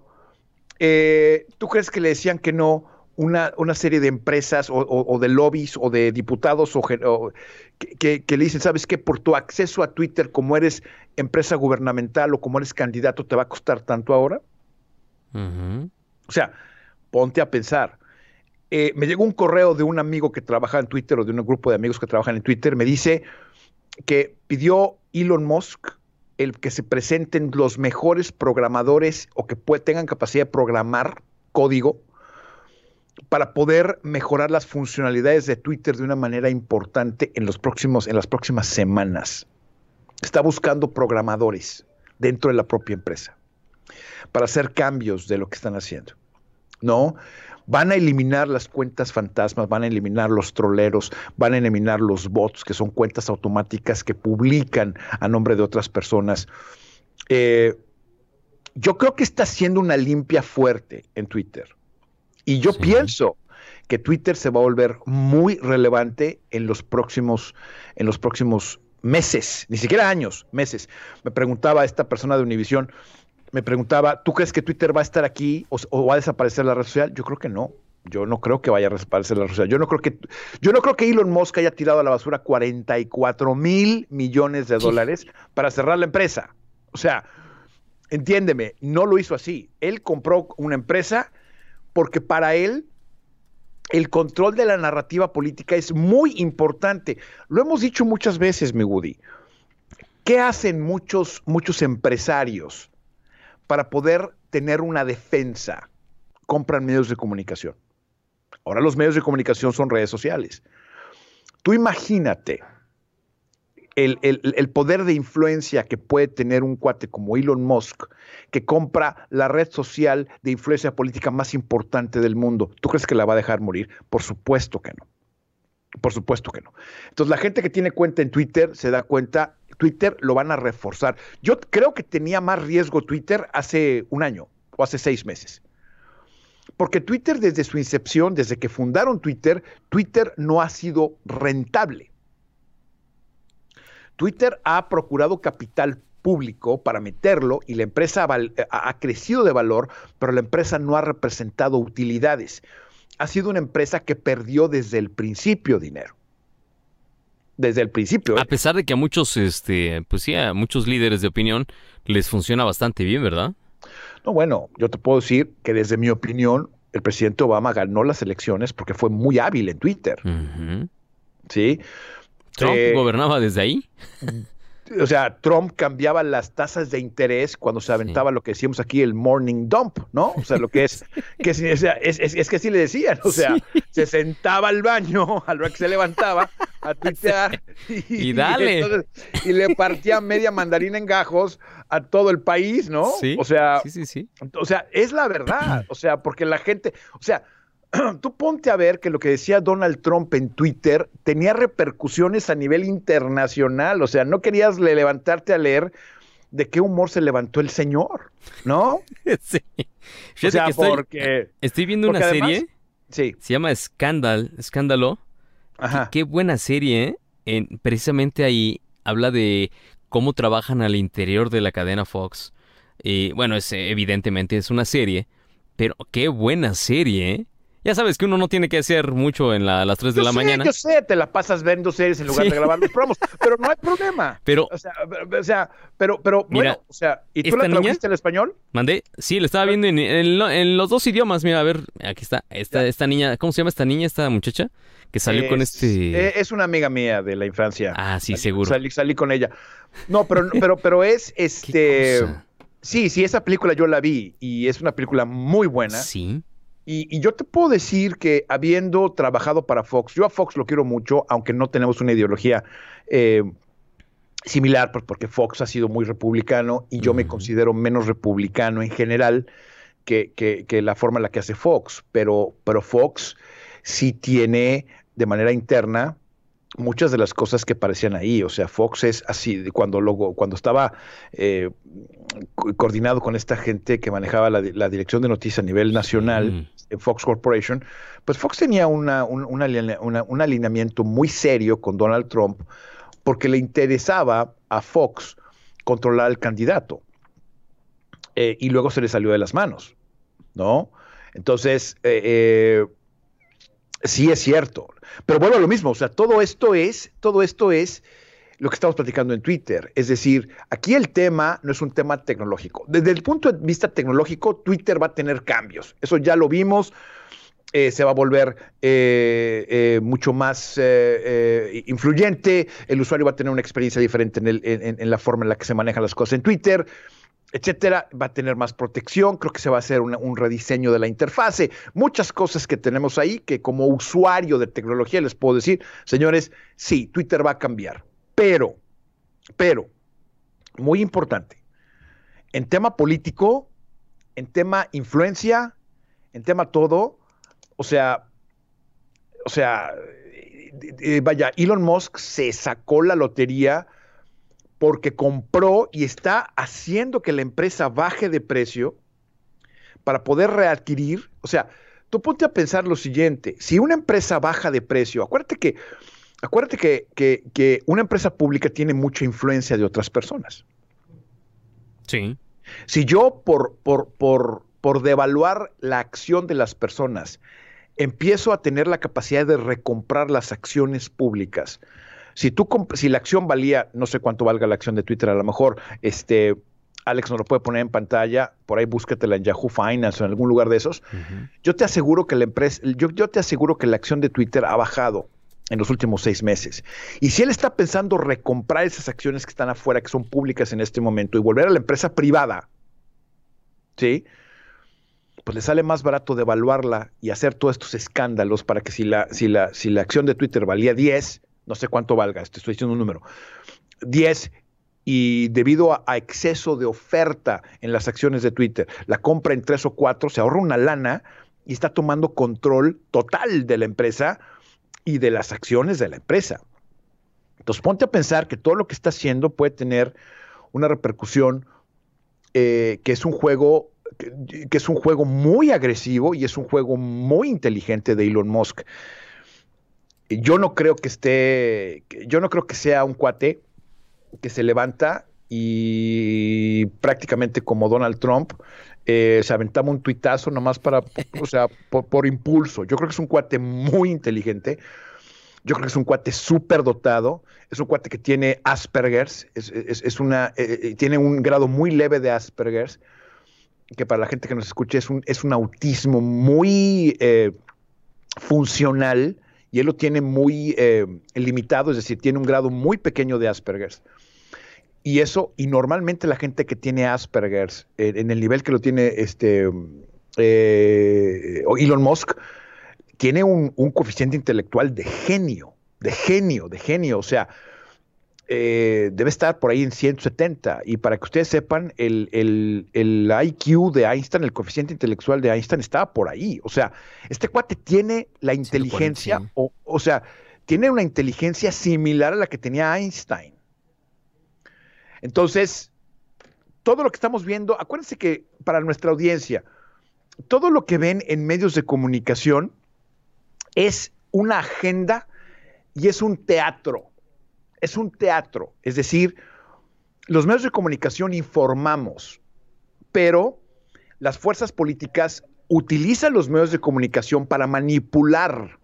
Eh, ¿Tú crees que le decían que no una, una serie de empresas o, o- o de lobbies o de diputados o, que, que- le dicen, sabes qué, por tu acceso a Twitter, como eres empresa gubernamental o como eres candidato, te va a costar tanto ahora? O sea, ponte a pensar. Eh, me llegó un correo de un amigo que trabaja en Twitter o de un grupo de amigos que trabajan en Twitter. Me dice que pidió Elon Musk el que se presenten los mejores programadores o que tengan capacidad de programar código para poder mejorar las funcionalidades de Twitter de una manera importante en los próximos en las próximas semanas. Está buscando programadores dentro de la propia empresa para hacer cambios de lo que están haciendo. ¿No? Van a eliminar las cuentas fantasmas, van a eliminar los troleros, van a eliminar los bots, que son cuentas automáticas que publican a nombre de otras personas. Eh, yo creo que está haciendo una limpia fuerte en Twitter. Y yo Sí. pienso que Twitter se va a volver muy relevante en los próximos, en los próximos meses, ni siquiera años, meses. Me preguntaba esta persona de Univision, me preguntaba, ¿tú crees que Twitter va a estar aquí o, o va a desaparecer la red social? Yo creo que no. Yo no creo que vaya a respaldarse la Rusia. Yo no creo que, yo no creo que Elon Musk haya tirado a la basura 44 mil millones de dólares para cerrar la empresa. O sea, entiéndeme, no lo hizo así. Él compró una empresa porque para él el control de la narrativa política es muy importante. Lo hemos dicho muchas veces, mi Woody. ¿Qué hacen muchos, muchos empresarios para poder tener una defensa? Compran medios de comunicación. Ahora los medios de comunicación son redes sociales. Tú imagínate el, poder de influencia que puede tener un cuate como Elon Musk, que compra la red social de influencia política más importante del mundo. ¿Tú crees que la va a dejar morir? Por supuesto que no. Por supuesto que no. Entonces la gente que tiene cuenta en Twitter se da cuenta, Twitter lo van a reforzar. Yo creo que tenía más riesgo Twitter hace un año o hace seis meses. Porque Twitter desde su incepción, desde que fundaron Twitter, Twitter no ha sido rentable. Twitter ha procurado capital público para meterlo y la empresa ha, crecido de valor, pero la empresa no ha representado utilidades. Ha sido una empresa que perdió desde el principio dinero. Desde el principio. A ¿eh? pesar de que a muchos, este, pues sí, a muchos líderes de opinión les funciona bastante bien, ¿verdad? No, bueno, yo te puedo decir que desde mi opinión, el presidente Obama ganó las elecciones porque fue muy hábil en Twitter. ¿Sí? ¿Trump eh, gobernaba desde ahí? O sea, Trump cambiaba las tasas de interés cuando se aventaba lo que decíamos aquí el morning dump, ¿no? O sea, lo que es, [laughs] que es, es, que así le decían, o sea, se sentaba al baño a lo que se levantaba a [laughs] tuitear y, dale. Y, le partía media mandarina en gajos a todo el país, ¿no? Sí. O sea, sí, sí, sí. O sea, es la verdad, o sea, porque la gente, o sea, [clears throat] tú ponte a ver que lo que decía Donald Trump en Twitter tenía repercusiones a nivel internacional, o sea, no querías levantarte a leer de qué humor se levantó el señor, ¿no? [laughs] sí. o sea, porque estoy viendo una serie. Sí. Se llama Scandal, Escándalo. Ajá. Qué, buena serie, ¿eh? En, precisamente ahí habla de cómo trabajan al interior de la cadena Fox. Y bueno, es, evidentemente es una serie, pero qué buena serie, ¿eh? Ya sabes que uno no tiene que hacer mucho en las 3 de la mañana. Yo sé, te la pasas viendo series en lugar de grabar los promos, pero no hay problema. Pero, o sea, o sea pero, pero mira, bueno, o sea, ¿y tú la tradujiste en español? Mandé, sí, le estaba viendo en, los dos idiomas. Mira, a ver, aquí está, esta, esta niña, ¿cómo se llama esta niña, esta muchacha? Que salió con este. Eh, es una amiga mía de la infancia. Ah, sí, seguro. Salí, salí con ella. No, pero, [laughs] pero, pero es este. Sí, sí, esa película yo la vi y es una película muy buena. Sí. Y, yo te puedo decir que habiendo trabajado para Fox, yo a Fox lo quiero mucho, aunque no tenemos una ideología eh, similar, pues porque Fox ha sido muy republicano y yo me considero menos republicano en general que, que, la forma en la que hace Fox, pero, pero Fox sí tiene de manera interna muchas de las cosas que aparecían ahí. O sea, Fox es así, cuando, luego, cuando estaba eh, coordinado con esta gente que manejaba la, dirección de noticias a nivel nacional, Fox Corporation, pues Fox tenía una, un, alineamiento muy serio con Donald Trump porque le interesaba a Fox controlar al candidato. Eh, y luego se le salió de las manos, ¿no? Entonces, eh, sí es cierto. Pero vuelvo a lo mismo, o sea, todo esto es, todo esto es lo que estamos platicando en Twitter. Es decir, aquí el tema no es un tema tecnológico. Desde el punto de vista tecnológico, Twitter va a tener cambios. Eso ya lo vimos. Eh, se va a volver eh, eh, mucho más influyente, el usuario va a tener una experiencia diferente en, la forma en la que se manejan las cosas en Twitter etcétera, va a tener más protección, creo que se va a hacer un rediseño de la interfase, muchas cosas que tenemos ahí que como usuario de tecnología les puedo decir, señores, sí, Twitter va a cambiar, pero, pero, muy importante, en tema político, en tema influencia, en tema todo, o sea, o sea, eh, eh, vaya, Elon Musk se sacó la lotería porque compró y está haciendo que la empresa baje de precio para poder readquirir. O sea, tú ponte a pensar lo siguiente, si una empresa baja de precio, acuérdate que, acuérdate que, que, una empresa pública tiene mucha influencia de otras personas. Sí. Si yo por, por, por, por devaluar la acción de las personas empiezo a tener la capacidad de recomprar las acciones públicas. Si, tú, si la acción valía, no sé cuánto valga la acción de Twitter, a lo mejor este, Alex nos lo puede poner en pantalla, por ahí búsquetela en Yahoo Finance o en algún lugar de esos. Yo te aseguro que la empresa, yo, yo te aseguro que la acción de Twitter ha bajado en los últimos seis meses. Y si él está pensando recomprar esas acciones que están afuera, que son públicas en este momento, y volver a la empresa privada, ¿sí? Pues le sale más barato devaluarla y hacer todos estos escándalos para que si la, si la, si la acción de Twitter valía 10, no sé cuánto valga, estoy diciendo un número, 10 y debido a, exceso de oferta en las acciones de Twitter, la compra en 3 o 4, se ahorra una lana y está tomando control total de la empresa y de las acciones de la empresa. Entonces ponte a pensar que todo lo que está haciendo puede tener una repercusión eh, que es un juego que, es un juego muy agresivo y es un juego muy inteligente de Elon Musk. Yo no creo que esté, yo no creo que sea un cuate que se levanta y prácticamente como Donald Trump eh, se aventaba un tuitazo nomás para, o sea, [laughs] por, impulso. Yo creo que es un cuate muy inteligente. Yo creo que es un cuate súper dotado. Es un cuate que tiene Asperger's. Es, una, eh, eh, tiene un grado muy leve de Asperger's. Que para la gente que nos escuche es un, es un autismo muy funcional y él lo tiene muy limitado, es decir, tiene un grado muy pequeño de Asperger's. Y eso, y normalmente la gente que tiene Asperger's, en el nivel que lo tiene este eh, Elon Musk, tiene un, coeficiente intelectual de genio, de genio, de genio. O sea, eh, debe estar por ahí en 170. Y para que ustedes sepan, el, IQ de Einstein, el coeficiente intelectual de Einstein estaba por ahí. O sea, este cuate tiene la inteligencia, o, o sea, tiene una inteligencia similar a la que tenía Einstein. Entonces, todo lo que estamos viendo, acuérdense que para nuestra audiencia, todo lo que ven en medios de comunicación es una agenda y es un teatro. Es un teatro. Es decir, los medios de comunicación informamos, pero las fuerzas políticas utilizan los medios de comunicación para manipular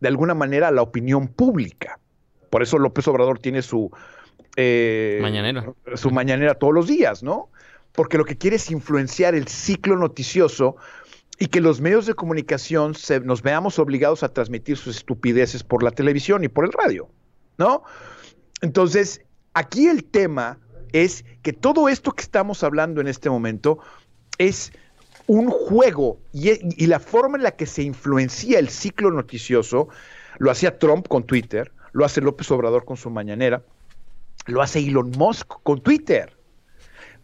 de alguna manera la opinión pública. Por eso López Obrador tiene su, eh, mañanera. su mañanera todos los días, ¿no? Porque lo que quiere es influenciar el ciclo noticioso y que los medios de comunicación nos veamos obligados a transmitir sus estupideces por la televisión y por el radio, ¿no? Entonces, aquí el tema es que todo esto que estamos hablando en este momento es un juego y, y, la forma en la que se influencia el ciclo noticioso, lo hacía Trump con Twitter, lo hace López Obrador con su mañanera, lo hace Elon Musk con Twitter.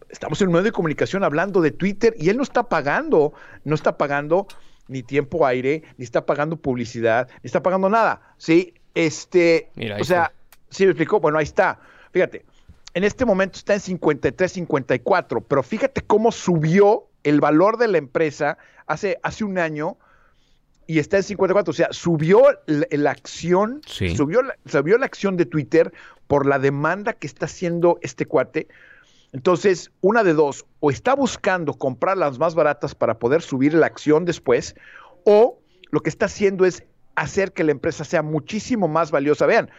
Estamos en un medio de comunicación hablando de Twitter y él no está pagando, no está pagando ni tiempo aire, ni está pagando publicidad, ni está pagando nada. Sí, este, o sea, ¿sí me explicó? Bueno, ahí está. Fíjate, en este momento está en 53, 54, pero fíjate cómo subió el valor de la empresa hace, hace un año y está en 54. O sea, subió la, acción, subió, la, subió la acción de Twitter por la demanda que está haciendo este cuate. Entonces, una de dos, o está buscando comprar las más baratas para poder subir la acción después, o lo que está haciendo es hacer que la empresa sea muchísimo más valiosa. Vean,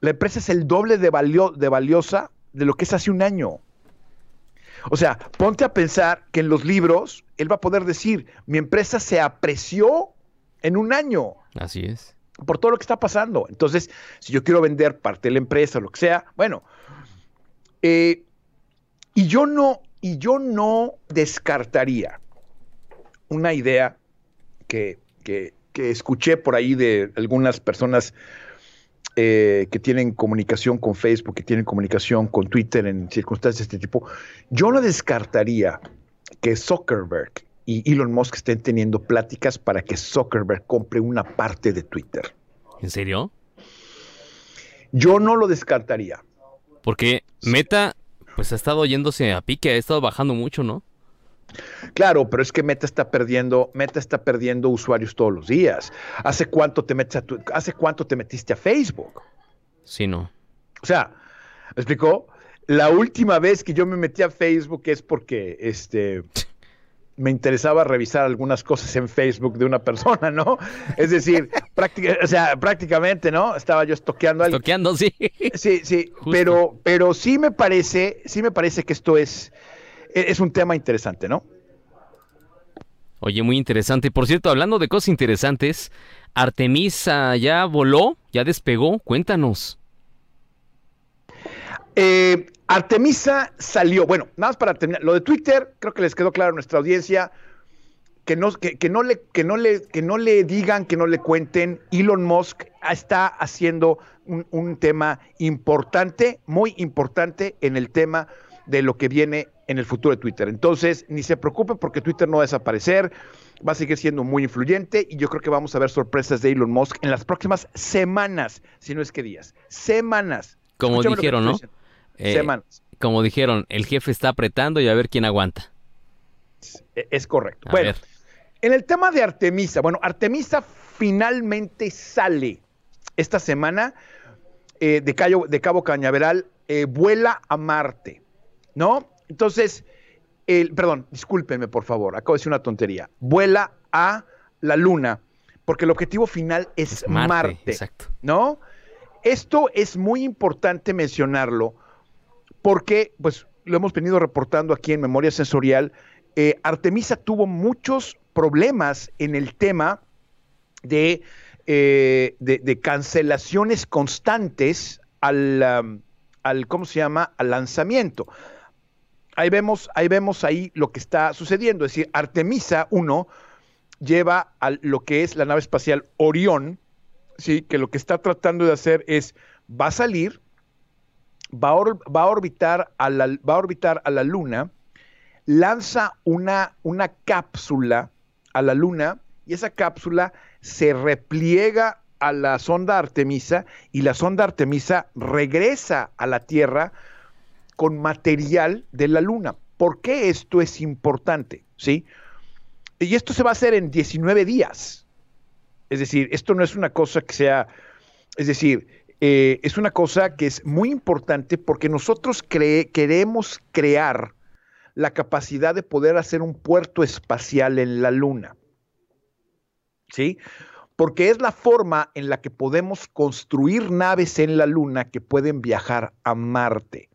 la empresa es el doble de, de valiosa de lo que es hace un año. O sea, ponte a pensar que en los libros él va a poder decir, mi empresa se apreció en un año. Así es. Por todo lo que está pasando. Entonces, si yo quiero vender parte de la empresa o lo que sea, bueno. Eh, y yo no, y yo no descartaría una idea que, escuché por ahí de algunas personas eh, que tienen comunicación con Facebook, que tienen comunicación con Twitter en circunstancias de este tipo. Yo no descartaría que Zuckerberg y Elon Musk estén teniendo pláticas para que Zuckerberg compre una parte de Twitter. ¿En serio? Yo no lo descartaría. Porque Meta, pues ha estado yéndose a pique, ha estado bajando mucho, ¿no? Claro, pero es que Meta está perdiendo, Meta está perdiendo usuarios todos los días. ¿Hace cuánto te metes a hace cuánto te metiste a Facebook? Sí, no. O sea, ¿me explicó? La última vez que yo me metí a Facebook es porque este [laughs] me interesaba revisar algunas cosas en Facebook de una persona, ¿no? Es decir, [laughs] o sea, prácticamente, ¿no? Estaba yo estoqueando algo. Estoqueando, sí. Sí, sí, pero, pero sí me parece, sí me parece que esto es, es un tema interesante, ¿no? Oye, muy interesante. Por cierto, hablando de cosas interesantes, Artemisa ya voló, ya despegó. Cuéntanos. Eh, Artemisa salió. Bueno, nada más para terminar. Lo de Twitter, creo que les quedó claro a nuestra audiencia. Que no, que, no le, que, no le, que no le digan, que no le cuenten. Elon Musk está haciendo un, un tema importante, muy importante en el tema de lo que viene en el futuro de Twitter. Entonces, ni se preocupe porque Twitter no va a desaparecer, va a seguir siendo muy influyente y yo creo que vamos a ver sorpresas de Elon Musk en las próximas semanas, si no es que días. Semanas. Como dijeron, ¿no? Eh, semanas. Como dijeron, el jefe está apretando y a ver quién aguanta. Es, correcto. bueno, en el tema de Artemisa, bueno, Artemisa finalmente sale esta semana eh, de, de, Cabo Cañaveral, eh, vuela a Marte, ¿no? Entonces, el, perdón, discúlpenme por favor, acabo de decir una tontería. Vuela a la Luna, porque el objetivo final es, Marte, exacto. ¿no? Esto es muy importante mencionarlo, porque, pues, lo hemos venido reportando aquí en Memoria Sensorial. Eh, Artemisa tuvo muchos problemas en el tema de, eh, de, cancelaciones constantes al, al, ¿cómo se llama?, al lanzamiento ahí vemos, ahí vemos ahí lo que está sucediendo. Es decir, Artemisa 1 lleva a lo que es la nave espacial Orión, ¿sí? que lo que está tratando de hacer es, va a salir, va a, va a, orbitar, a la, va a orbitar a la Luna, lanza una, una cápsula a la Luna y esa cápsula se repliega a la sonda Artemisa y la sonda Artemisa regresa a la Tierra con material de la Luna. ¿Por qué esto es importante? ¿Sí? Y esto se va a hacer en 19 días. Es decir, esto no es una cosa que sea, es decir, eh, es una cosa que es muy importante porque nosotros queremos crear la capacidad de poder hacer un puerto espacial en la Luna. ¿Sí? Porque es la forma en la que podemos construir naves en la Luna que pueden viajar a Marte.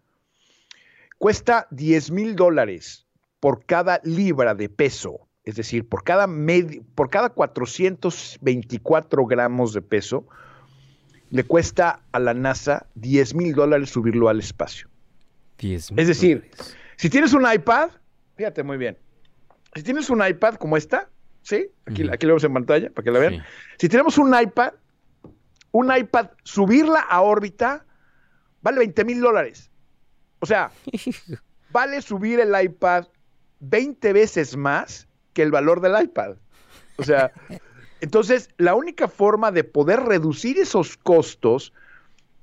Cuesta 10 mil dólares por cada libra de peso, es decir, por cada, por cada 424 gramos de peso, le cuesta a la NASA 10 mil dólares subirlo al espacio. es decir, si tienes un iPad, fíjate muy bien, si tienes un iPad como esta, ¿sí? Aquí, lo vemos en pantalla para que la vean. Si tenemos un iPad, un iPad, subirla a órbita vale 20 mil dólares. O sea, [laughs] vale subir el iPad 20 veces más que el valor del iPad. O sea, [laughs] entonces la única forma de poder reducir esos costos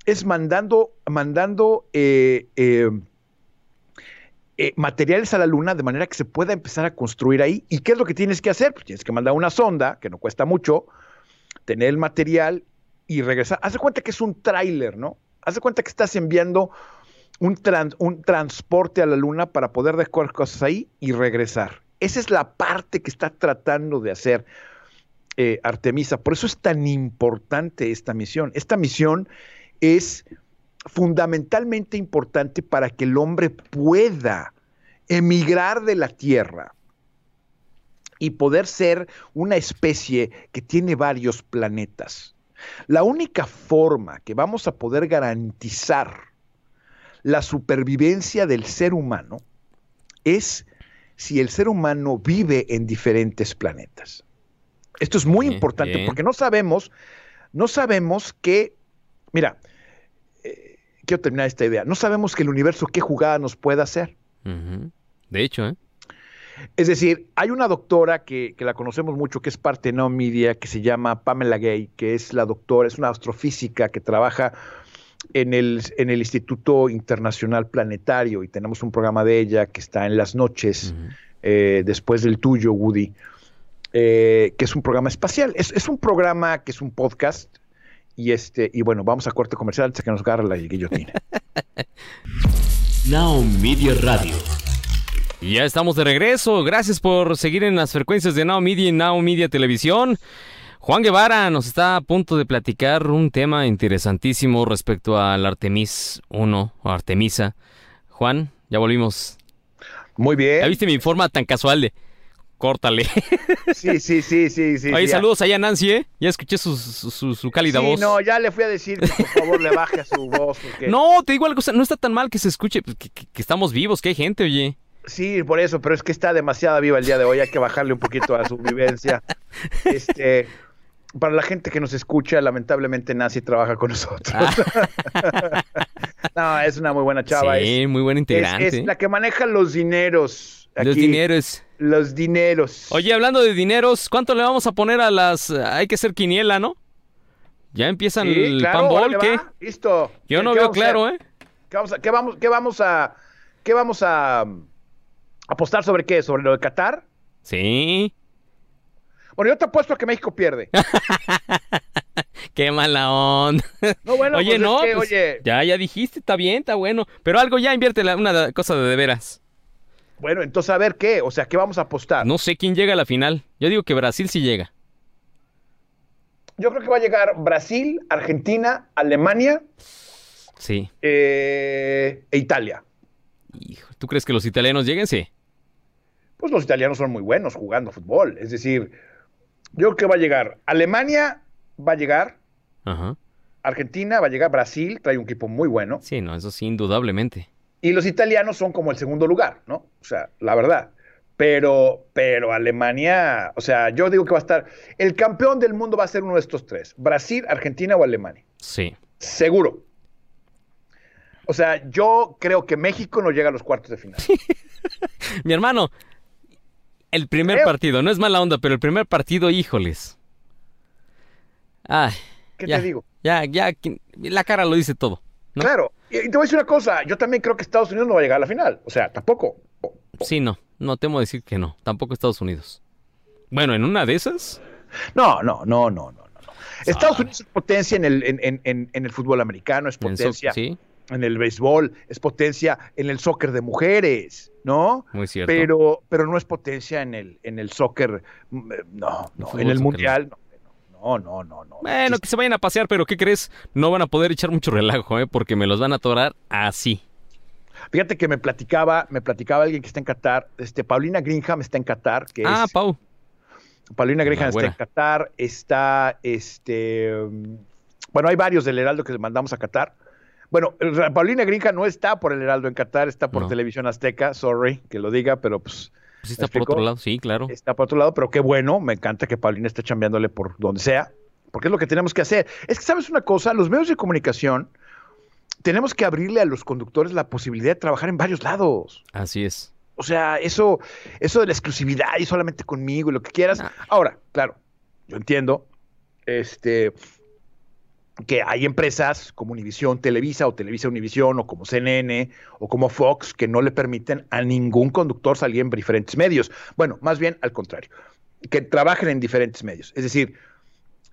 es mandando, mandando eh, eh, eh, materiales a la luna de manera que se pueda empezar a construir ahí. ¿Y qué es lo que tienes que hacer? Pues tienes que mandar una sonda, que no cuesta mucho, tener el material y regresar. Haz de cuenta que es un tráiler, ¿no? Haz de cuenta que estás enviando un, un transporte a la luna para poder dejar cosas ahí y regresar. Esa es la parte que está tratando de hacer eh, Artemisa. Por eso es tan importante esta misión. Esta misión es fundamentalmente importante para que el hombre pueda emigrar de la Tierra y poder ser una especie que tiene varios planetas. La única forma que vamos a poder garantizar la supervivencia del ser humano es si el ser humano vive en diferentes planetas. Esto es muy importante porque no sabemos, no sabemos que, mira, eh, quiero terminar esta idea, no sabemos que el universo qué jugada nos puede hacer. De hecho, ¿eh? Es decir, hay una doctora que, que, la conocemos mucho, que es parte de No Media, que se llama Pamela Gay, que es la doctora, es una astrofísica que trabaja en el, en el Instituto Internacional Planetario y tenemos un programa de ella que está en las noches, eh, después del tuyo, Woody, eh, que es un programa espacial. Es, un programa que es un podcast y, este, y bueno, vamos a corte comercial antes que nos agarre la guillotina. [laughs] Now Media Radio ya estamos de regreso. Gracias por seguir en las frecuencias de Now Media y Now Media Televisión. Juan Guevara nos está a punto de platicar un tema interesantísimo respecto al Artemis 1 o Artemisa. Juan, ya volvimos. Muy bien. ¿Ya viste mi forma tan casual de córtale? [laughs] Sí, sí, sí, sí, sí. Oye, sí, saludos allá a Nancy, ¿eh? Ya escuché su, su, su- cálida Sí, voz. no, ya le fui a decir que por favor le baje a su voz. Porque... No, te digo algo, no está tan mal que se escuche, pues, que, que- que estamos vivos, que hay gente, oye. Sí, por eso, pero es que está demasiado viva el día de hoy, hay que bajarle un poquito a su vivencia. Este, para la gente que nos escucha, lamentablemente Nancy trabaja con nosotros. [laughs] no, es una muy buena chava. Ah. sí, es, muy buen es- integrante. es la que maneja los dineros. Los aquí. dineros. Los dineros. Oye, hablando de dineros, ¿cuánto le vamos a poner a las... Hay que hacer quiniela, ¿no? Ya empiezan Sí, el claro, órale, ¿qué? Listo. Yo ¿Qué- no veo claro, ¿eh? ¿Qué vamos a, qué vamos, qué vamos a, qué vamos a um, apostar sobre qué? ¿Sobre lo de Qatar? Sí. Bueno, yo te apuesto a que México pierde. [laughs] Qué mala onda. No, bueno, oye, pues es no, que, pues, oye, ya, ya dijiste, está bien, está bueno. Pero algo ya invierte una cosa de de veras. Bueno, entonces a ver qué, o sea, ¿qué vamos a apostar? No sé quién llega a la final. Yo digo que Brasil sí llega. Yo creo que va a llegar Brasil, Argentina, Alemania Sí. eh, e Italia. Hijo, ¿tú crees que los italianos lleguen? Sí. Pues los italianos son muy buenos jugando fútbol. Es decir, yo creo que va a llegar Alemania, va a llegar Ajá. Argentina, va a llegar Brasil, trae un equipo muy bueno. Sí, no, eso sí, indudablemente. Y los italianos son como el segundo lugar, ¿no? O sea, la verdad. Pero, pero Alemania, o sea, yo digo que va a estar. El campeón del mundo va a ser uno de estos tres: Brasil, Argentina o Alemania. Sí. Seguro. O sea, yo creo que México no llega a los cuartos de final. [laughs] Mi hermano, el primer Creo. partido, no es mala onda, pero el primer partido, híjoles. Ay, ¿Qué ya, te digo? Ya, ya, la cara lo dice todo. ¿No? Claro. Y, te voy a decir una cosa: yo también creo que Estados Unidos no va a llegar a la final. O sea, tampoco. Sí, no, no temo decir que no, tampoco Estados Unidos. Bueno, en una de esas, No, no, no, no, no. no. no. Estados Unidos es potencia en el, en, en- en- en el fútbol americano, es en so- potencia sí, en el béisbol, es potencia en el soccer de mujeres, ¿no? muy cierto. Pero, pero no es potencia en el, en el soccer, mm, eh, no, no, en el mundial, no, no, no, no. Bueno, que se vayan a pasear, pero ¿qué crees? No van a poder echar mucho relajo, ¿eh? Porque me los van a atorar así. Fíjate que me platicaba, me platicaba alguien que está en Qatar, este, Paulina Greenham está en Qatar, que Ah, es, Pau. Paulina Greenham está en. Qatar, está, este, um, bueno, hay varios del Heraldo que mandamos a Qatar. Bueno, Paulina Greenham no está por el Heraldo en Qatar, está por No. Televisión Azteca, sorry que lo diga, pero pues Pues está ¿Me por otro lado, sí, claro. está por otro lado, pero qué bueno, me encanta que Paulina esté chambeándole por donde sea, porque es lo que tenemos que hacer. Es que, ¿sabes una cosa? Los medios de comunicación tenemos que abrirle a los conductores la posibilidad de trabajar en varios lados. Así es. O sea, eso, eso de la exclusividad y solamente conmigo y lo que quieras. Ah. Ahora, claro, yo entiendo este, que hay empresas como Univisión Televisa o Televisa Univisión o como CNN o como Fox que no le permiten a ningún conductor salir en diferentes medios. Bueno, más bien al contrario, que trabajen en diferentes medios. Es decir,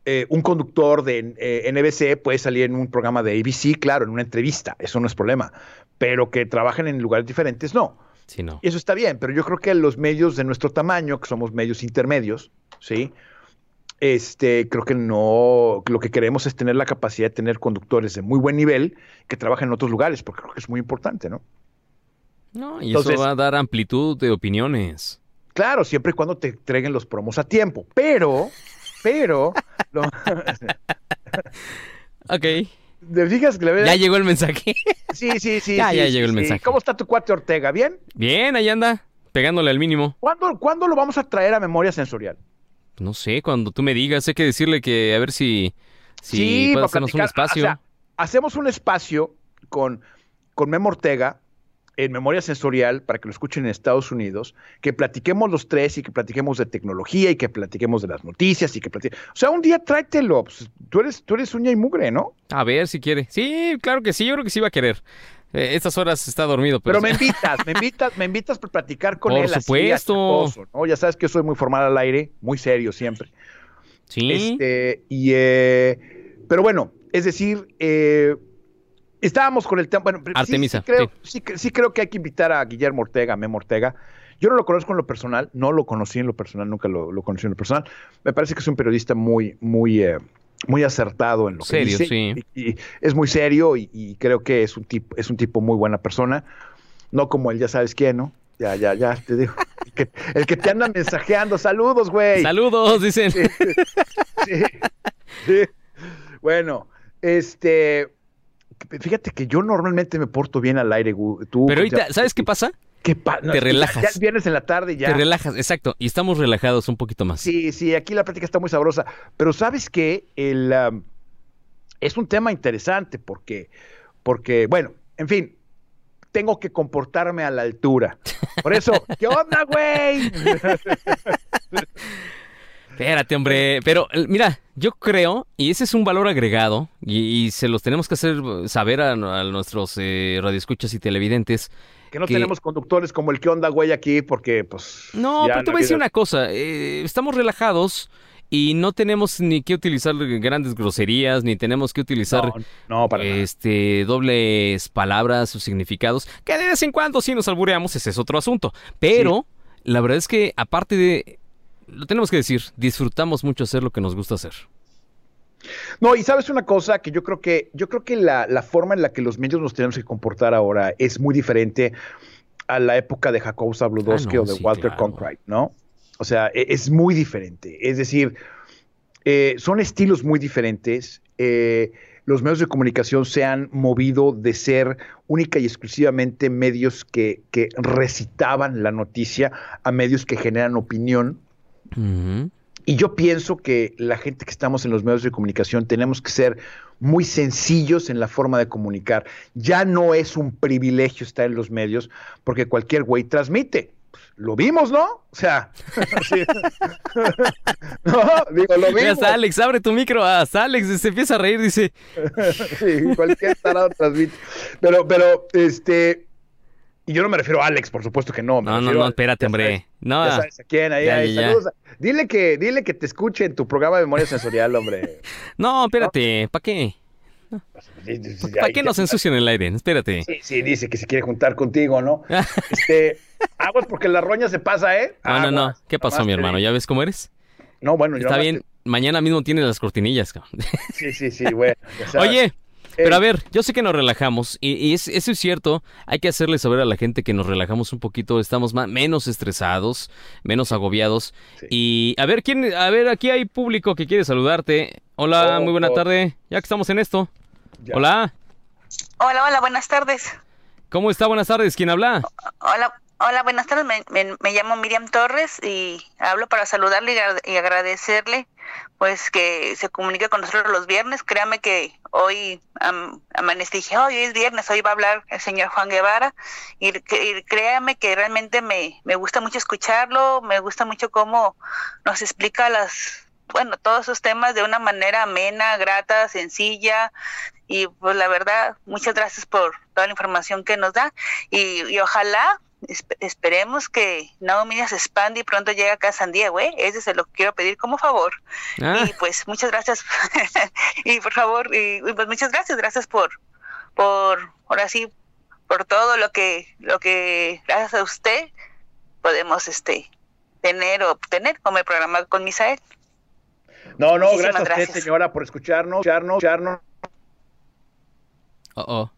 eh, un conductor de eh, NBC puede salir en un programa de ABC, claro, en una entrevista, eso no es problema, pero que trabajen en lugares diferentes, no. Sí, no. Y eso está bien, pero yo creo que los medios de nuestro tamaño, que somos medios intermedios, ¿sí? Este, creo que no, lo que queremos es tener la capacidad de tener conductores de muy buen nivel que trabajen en otros lugares, porque creo que es muy importante, ¿no? No, y Entonces- eso va a dar amplitud de opiniones. Claro, siempre y cuando te entreguen los promos a tiempo, pero, pero, lo- [laughs] Ok. ¿te fijas que le Ya llegó el mensaje. Sí, sí, sí. [laughs] Ya, sí, ya sí, llegó el sí. mensaje. ¿Cómo está tu cuate Ortega? ¿Bien? Bien, ahí anda, pegándole al mínimo. ¿Cuándo, ¿Cuándo lo vamos a traer a memoria sensorial? No sé, cuando tú me digas, hay que decirle que a ver si, si puede para hacernos un espacio. O sea, hacemos un espacio con, con Memo Ortega en memoria sensorial para que lo escuchen en Estados Unidos, que platiquemos los tres y que platiquemos de tecnología y que platiquemos de las noticias y que platiquemos... O sea, un día tráetelo. pues, tú, eres, tú eres uña y mugre, ¿no? A ver si quiere. Sí, claro que sí, yo creo que sí va a querer. Eh, estas horas está dormido, pero, Pero me invitas, me invitas, me invitas para platicar con Por él. así, supuesto. achacoso, ¿no? Ya sabes que soy muy formal al aire, muy serio siempre. sí. Este, y, eh, pero bueno, es decir, eh, estábamos con el tema. Bueno, Artemisa, Sí, creo, sí. que- sí creo que hay que invitar a Guillermo Ortega, a Memo Ortega. Yo no lo conozco en lo personal, no lo conocí en lo personal, nunca lo, lo conocí en lo personal. Me parece que es un periodista muy, muy, eh, muy acertado en lo Serio, que dice. sí. Y, y es muy serio y, y creo que es un tipo, es un tipo muy buena persona. No como él, ya sabes quién, ¿no? Ya, ya, ya, te digo. [laughs] El que, el que te anda mensajeando. Saludos, güey. Saludos, dicen. Sí, sí, sí. Bueno, este. Fíjate que yo normalmente me porto bien al aire, tú. Pero ahorita, ¿sabes qué pasa? ¿Qué no, te ya- relajas. Ya, es viernes en la tarde, ya. Te relajas, exacto. Y estamos relajados un poquito más. Sí, sí, aquí la plática está muy sabrosa. Pero sabes que el es un tema interesante porque, porque, bueno, en fin, tengo que comportarme a la altura. Por eso, [laughs] ¿qué onda, güey? Espérate, hombre. Pero mira, yo creo, y ese es un valor agregado, y, y se los tenemos que hacer saber a, a nuestros eh, radioescuchas y televidentes. Que no Que- tenemos conductores como el ¿qué onda, güey? aquí porque, pues. No, pero te voy a decir una cosa. eh, estamos relajados y no tenemos ni que utilizar grandes groserías, ni tenemos que utilizar No, no, para nada. este dobles palabras o significados, que de vez en cuando sí nos albureamos, ese es otro asunto. Pero la verdad es que aparte de lo tenemos que decir, disfrutamos mucho hacer lo que nos gusta hacer. No, y sabes una cosa que yo creo que, yo creo que la, la forma en la que los medios nos tenemos que comportar ahora es muy diferente a la época de Jacob Zabludowski Ah, no, o de sí, Walter claro. Cronkite, ¿no? O sea, e- es muy diferente. Es decir, eh, son estilos muy diferentes. Eh, los medios de comunicación se han movido de ser única y exclusivamente medios que, que recitaban la noticia a medios que generan opinión. Y yo pienso que la gente que estamos en los medios de comunicación tenemos que ser muy sencillos en la forma de comunicar. Ya no es un privilegio estar en los medios porque cualquier güey transmite. Lo vimos, ¿no? O sea, [laughs] sí. [laughs] no, digo, lo Mira, vimos. hasta Alex, abre tu micro, hasta Alex se empieza a reír, dice, [laughs] Sí, cualquier tarado transmite. Pero, pero, este, y yo no me refiero a Alex, por supuesto que no. me no, no, no, espérate, hombre. sabes, No, Ya sabes a quién, ahí, Ya, ahí, ya, saludos. Dile que, dile que te escuche en tu programa de memoria sensorial, hombre. [laughs] no, espérate, ¿para qué? [laughs] ¿Para qué nos ensucian el aire? Espérate. Sí, sí, dice que se quiere juntar contigo, ¿no? [laughs] Este, aguas porque la roña se pasa, ¿eh? No, no, no. Aguas, ¿Qué pasó, mi hermano? ¿Ya ves cómo eres? No, bueno, yo Está bien. Mañana mismo tienes las cortinillas, cabrón. Sí, sí, sí, bueno. ya sabes. Oye, pero a ver, yo sé que nos relajamos y, y es- eso es cierto. Hay que hacerle saber a la gente que nos relajamos un poquito, estamos más, menos estresados, menos agobiados. Sí. Y a ver, quién, a ver, aquí hay público que quiere saludarte. Hola, Oh, muy buena oh. tarde. Ya que estamos en esto. Ya. Hola, Hola, hola, buenas tardes. ¿cómo está? Buenas tardes. ¿Quién habla? Hola, hola, buenas tardes. Me, me- llamo Miriam Torres y hablo para saludarle y, agra- y agradecerle pues que se comunique con nosotros los viernes. Créame que hoy am, amanecí, dije, hoy es viernes, hoy va a hablar el señor Juan Guevara y, y créame que realmente me, me gusta mucho escucharlo, me gusta mucho cómo nos explica las, bueno, todos esos temas de una manera amena, grata, sencilla y pues la verdad, muchas gracias por toda la información que nos da y, y ojalá esperemos que Naomi se expande y pronto llegue acá a San Diego, ¿eh? Ese se lo quiero pedir como favor. Ah, Y pues muchas gracias. [laughs] y por favor, y, y, pues muchas gracias, gracias por, por, ahora sí, por todo lo que, lo que gracias a usted podemos este tener o obtener como el programa con Misael. No, no, Muchísimas gracias a usted, gracias. señora, por escucharnos, escucharnos, escucharnos. oh, oh.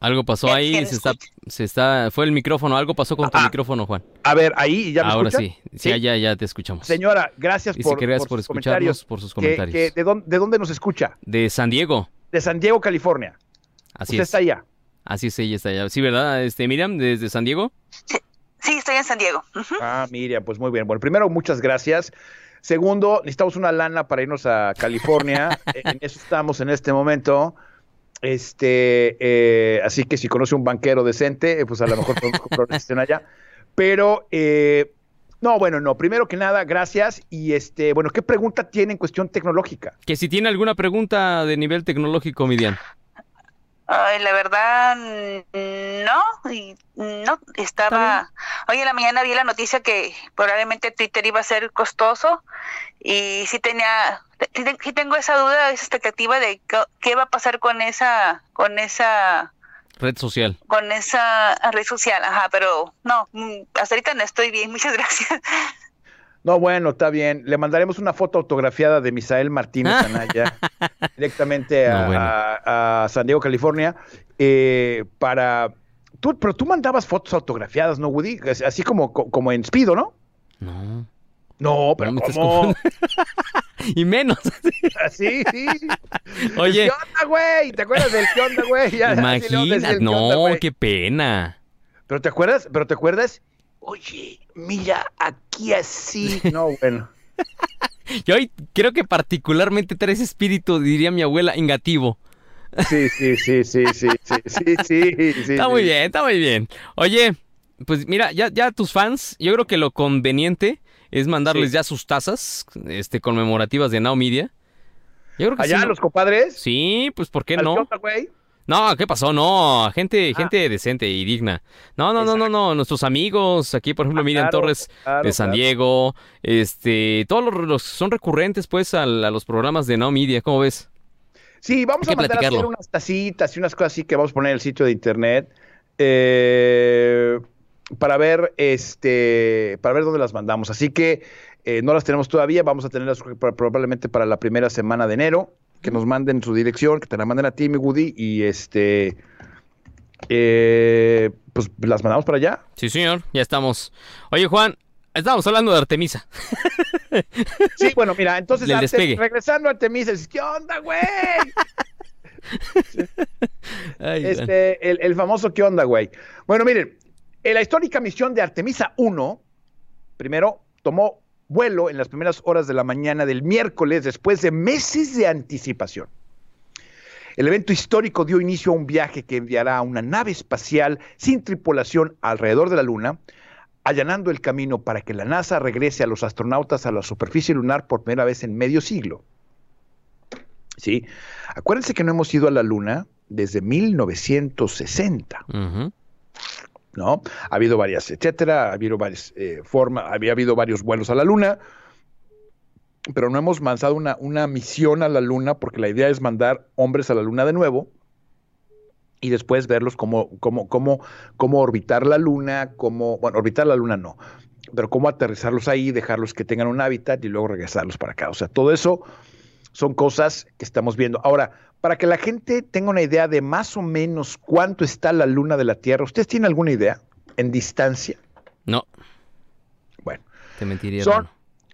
Algo pasó ahí, ¿quién se está, se está, fue el micrófono, algo pasó con tu Ah. micrófono, Juan. A ver, ahí, ¿ya me Ahora escuchan? sí, sí, ya, ya, ya te escuchamos. Señora, gracias Dice por, que gracias por por sus escucharnos, comentarios. por sus comentarios. que- ¿de, dónde, ¿De dónde nos escucha? De San Diego, De San Diego, California. así Usted es. está allá. Así es, ella está allá. Sí, ¿verdad? Este, Miriam, desde San Diego. Sí, estoy en San Diego. Ujú. Ah, Miriam, pues muy bien. Bueno, primero, muchas gracias. Segundo, necesitamos una lana para irnos a California. [laughs] en eso estamos en este momento. Este, eh, así que si conoce un banquero decente, eh, pues a lo mejor podemos allá. Pero, eh, no, bueno, no. Primero que nada, gracias. Y este, bueno, ¿qué pregunta tiene en cuestión tecnológica? Que si tiene alguna pregunta de nivel tecnológico, Miriam. Ay, la verdad, no, y no, estaba, hoy en la mañana vi la noticia que probablemente Twitter iba a ser costoso y sí tenía, sí, sí tengo esa duda, esa expectativa de qué, qué va a pasar con esa, con esa red social. Con esa red social, ajá, pero no, mm, hasta ahorita no estoy bien, [laughs] muchas gracias. No, bueno, está bien. Le mandaremos una foto autografiada de Misael Martínez [laughs] Anaya directamente a, No, bueno. a- a San Diego, California, eh, para... Tú, pero tú mandabas fotos autografiadas, ¿no, Woody? Así- como, co- como en Speedo, ¿no? No. No, pero No. [laughs] Y menos. Así, sí. [laughs] Oye, ¿Qué onda, güey? ¿Te acuerdas del qué onda, güey? Onda, No, qué pena. Pero te acuerdas, pero te acuerdas, oye, mira, aquí así. [laughs] No, bueno. Yo hoy creo que particularmente traes espíritu, diría mi abuela, ingativo. Sí, sí, sí, sí, sí, sí, sí, sí, sí. Está muy bien, está muy bien. Oye, pues mira, ya, ya tus fans, yo creo que lo conveniente es mandarles Sí. ya sus tazas este, conmemorativas de Now Media. Yo creo que Allá, sí. los compadres. Sí, pues ¿por qué ¿Al no? qué onda, güey? No, ¿qué pasó? No, gente, Ah. gente decente y digna. No, no, no, no, no, nuestros amigos, aquí por ejemplo Ah, Miriam claro, Torres claro, de San claro. Diego, este, todos los, los son recurrentes pues a, los programas de Now Media, ¿cómo ves? Sí, vamos Hay a mandar a hacer unas tacitas y unas cosas así que vamos a poner en el sitio de internet. eh, para ver este para ver dónde las mandamos. Así que eh, no las tenemos todavía, vamos a tenerlas pro- probablemente para la primera semana de enero. Que nos manden su dirección, que te la manden a ti, mi Woody, y este eh, pues las mandamos para allá. Sí, señor, ya estamos. Oye, Juan, estábamos hablando de Artemisa. Sí, bueno, mira, entonces regresando a Artemisa, ¿qué onda, güey? [laughs] Ay. Este, el, el famoso ¿qué onda, güey? Bueno, miren, en la histórica misión de Artemisa 1, primero tomó vuelo en las primeras horas de la mañana del miércoles después de meses de anticipación. El evento histórico dio inicio a un viaje que enviará una nave espacial sin tripulación alrededor de la Luna, allanando el camino para que la NASA regrese a los astronautas a la superficie lunar por primera vez en medio siglo. ¿Sí? Acuérdense que no hemos ido a la Luna desde 1960. Ujú. ¿No? Ha habido varias, etcétera, ha habido varias eh, formas, había habido varios vuelos a la luna, pero no hemos lanzado una, una misión a la luna porque la idea es mandar hombres a la luna de nuevo y después verlos cómo, cómo, cómo, cómo orbitar la luna, cómo, bueno, orbitar la luna no, pero cómo aterrizarlos ahí, dejarlos que tengan un hábitat y luego regresarlos para acá. O sea, todo eso son cosas que estamos viendo. Ahora, para que la gente tenga una idea de más o menos cuánto está la luna de la Tierra, ¿ustedes tienen alguna idea en distancia? No, Bueno, te mentiría. son,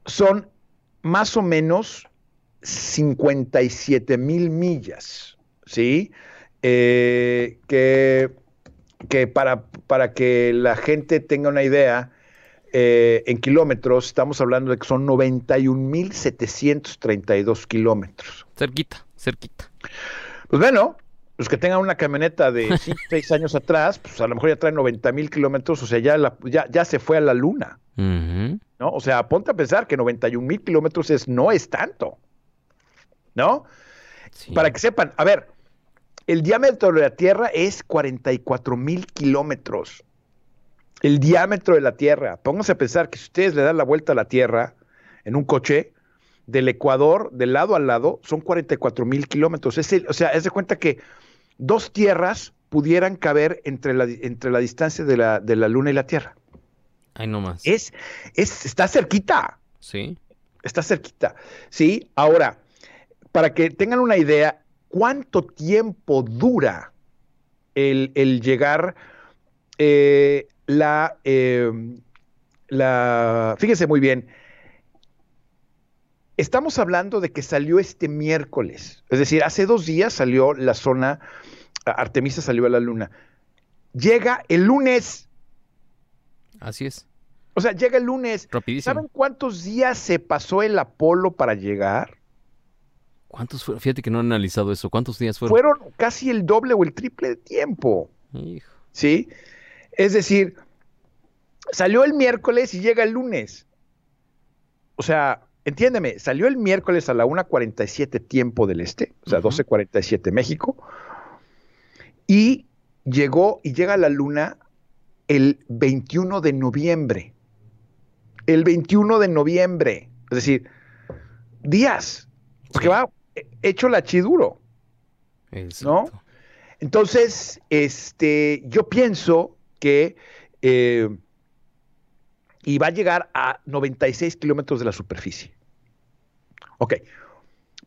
son más o menos 57 mil millas, ¿sí? Eh, que que para, para que la gente tenga una idea, eh, en kilómetros, estamos hablando de que son 91.732 kilómetros. Cerquita, cerquita. Pues bueno, los que tengan una camioneta de 5, 6 [laughs] años atrás, pues a lo mejor ya traen 90 mil kilómetros, o sea, ya, la- ya, ya se fue a la luna. ¿no? O sea, ponte a pensar que 91 mil kilómetros es, no es tanto, ¿no? Sí. Para que sepan, a ver, el diámetro de la Tierra es 44 mil kilómetros. El diámetro de la Tierra. Pónganse a pensar que si ustedes le dan la vuelta a la Tierra en un coche, del Ecuador, de lado a lado, son 44 mil kilómetros. Es el- o sea, es de cuenta que dos tierras pudieran caber entre la, entre la distancia de la, de la Luna y la Tierra. Ay, no más. Es, es, está cerquita Sí. está cerquita. Sí, ahora, para que tengan una idea, ¿cuánto tiempo dura el, el llegar eh, la, eh, la... Fíjense muy bien, estamos hablando de que salió este miércoles, es decir, hace dos días salió la zona, Artemisa salió a la luna. Llega el lunes, Así es. o sea, llega el lunes. Rapidísimo. ¿Saben cuántos días se pasó el Apolo para llegar? ¿Cuántos fueron? Fíjate que no he analizado eso. ¿Cuántos días fueron? Fueron casi el doble o el triple de tiempo, Hijo. ¿sí? Es decir, salió el miércoles y llega el lunes. O sea, entiéndeme, salió el miércoles a la 1.47 tiempo del este, o sea, Ujú. 12.47 México, y llegó y llega a la luna el 21 de noviembre. El 21 de noviembre, es decir, días, porque va hecho la chiduro. Exacto. Entonces, este, yo pienso que eh, y va a llegar a 96 kilómetros de la superficie. Ok,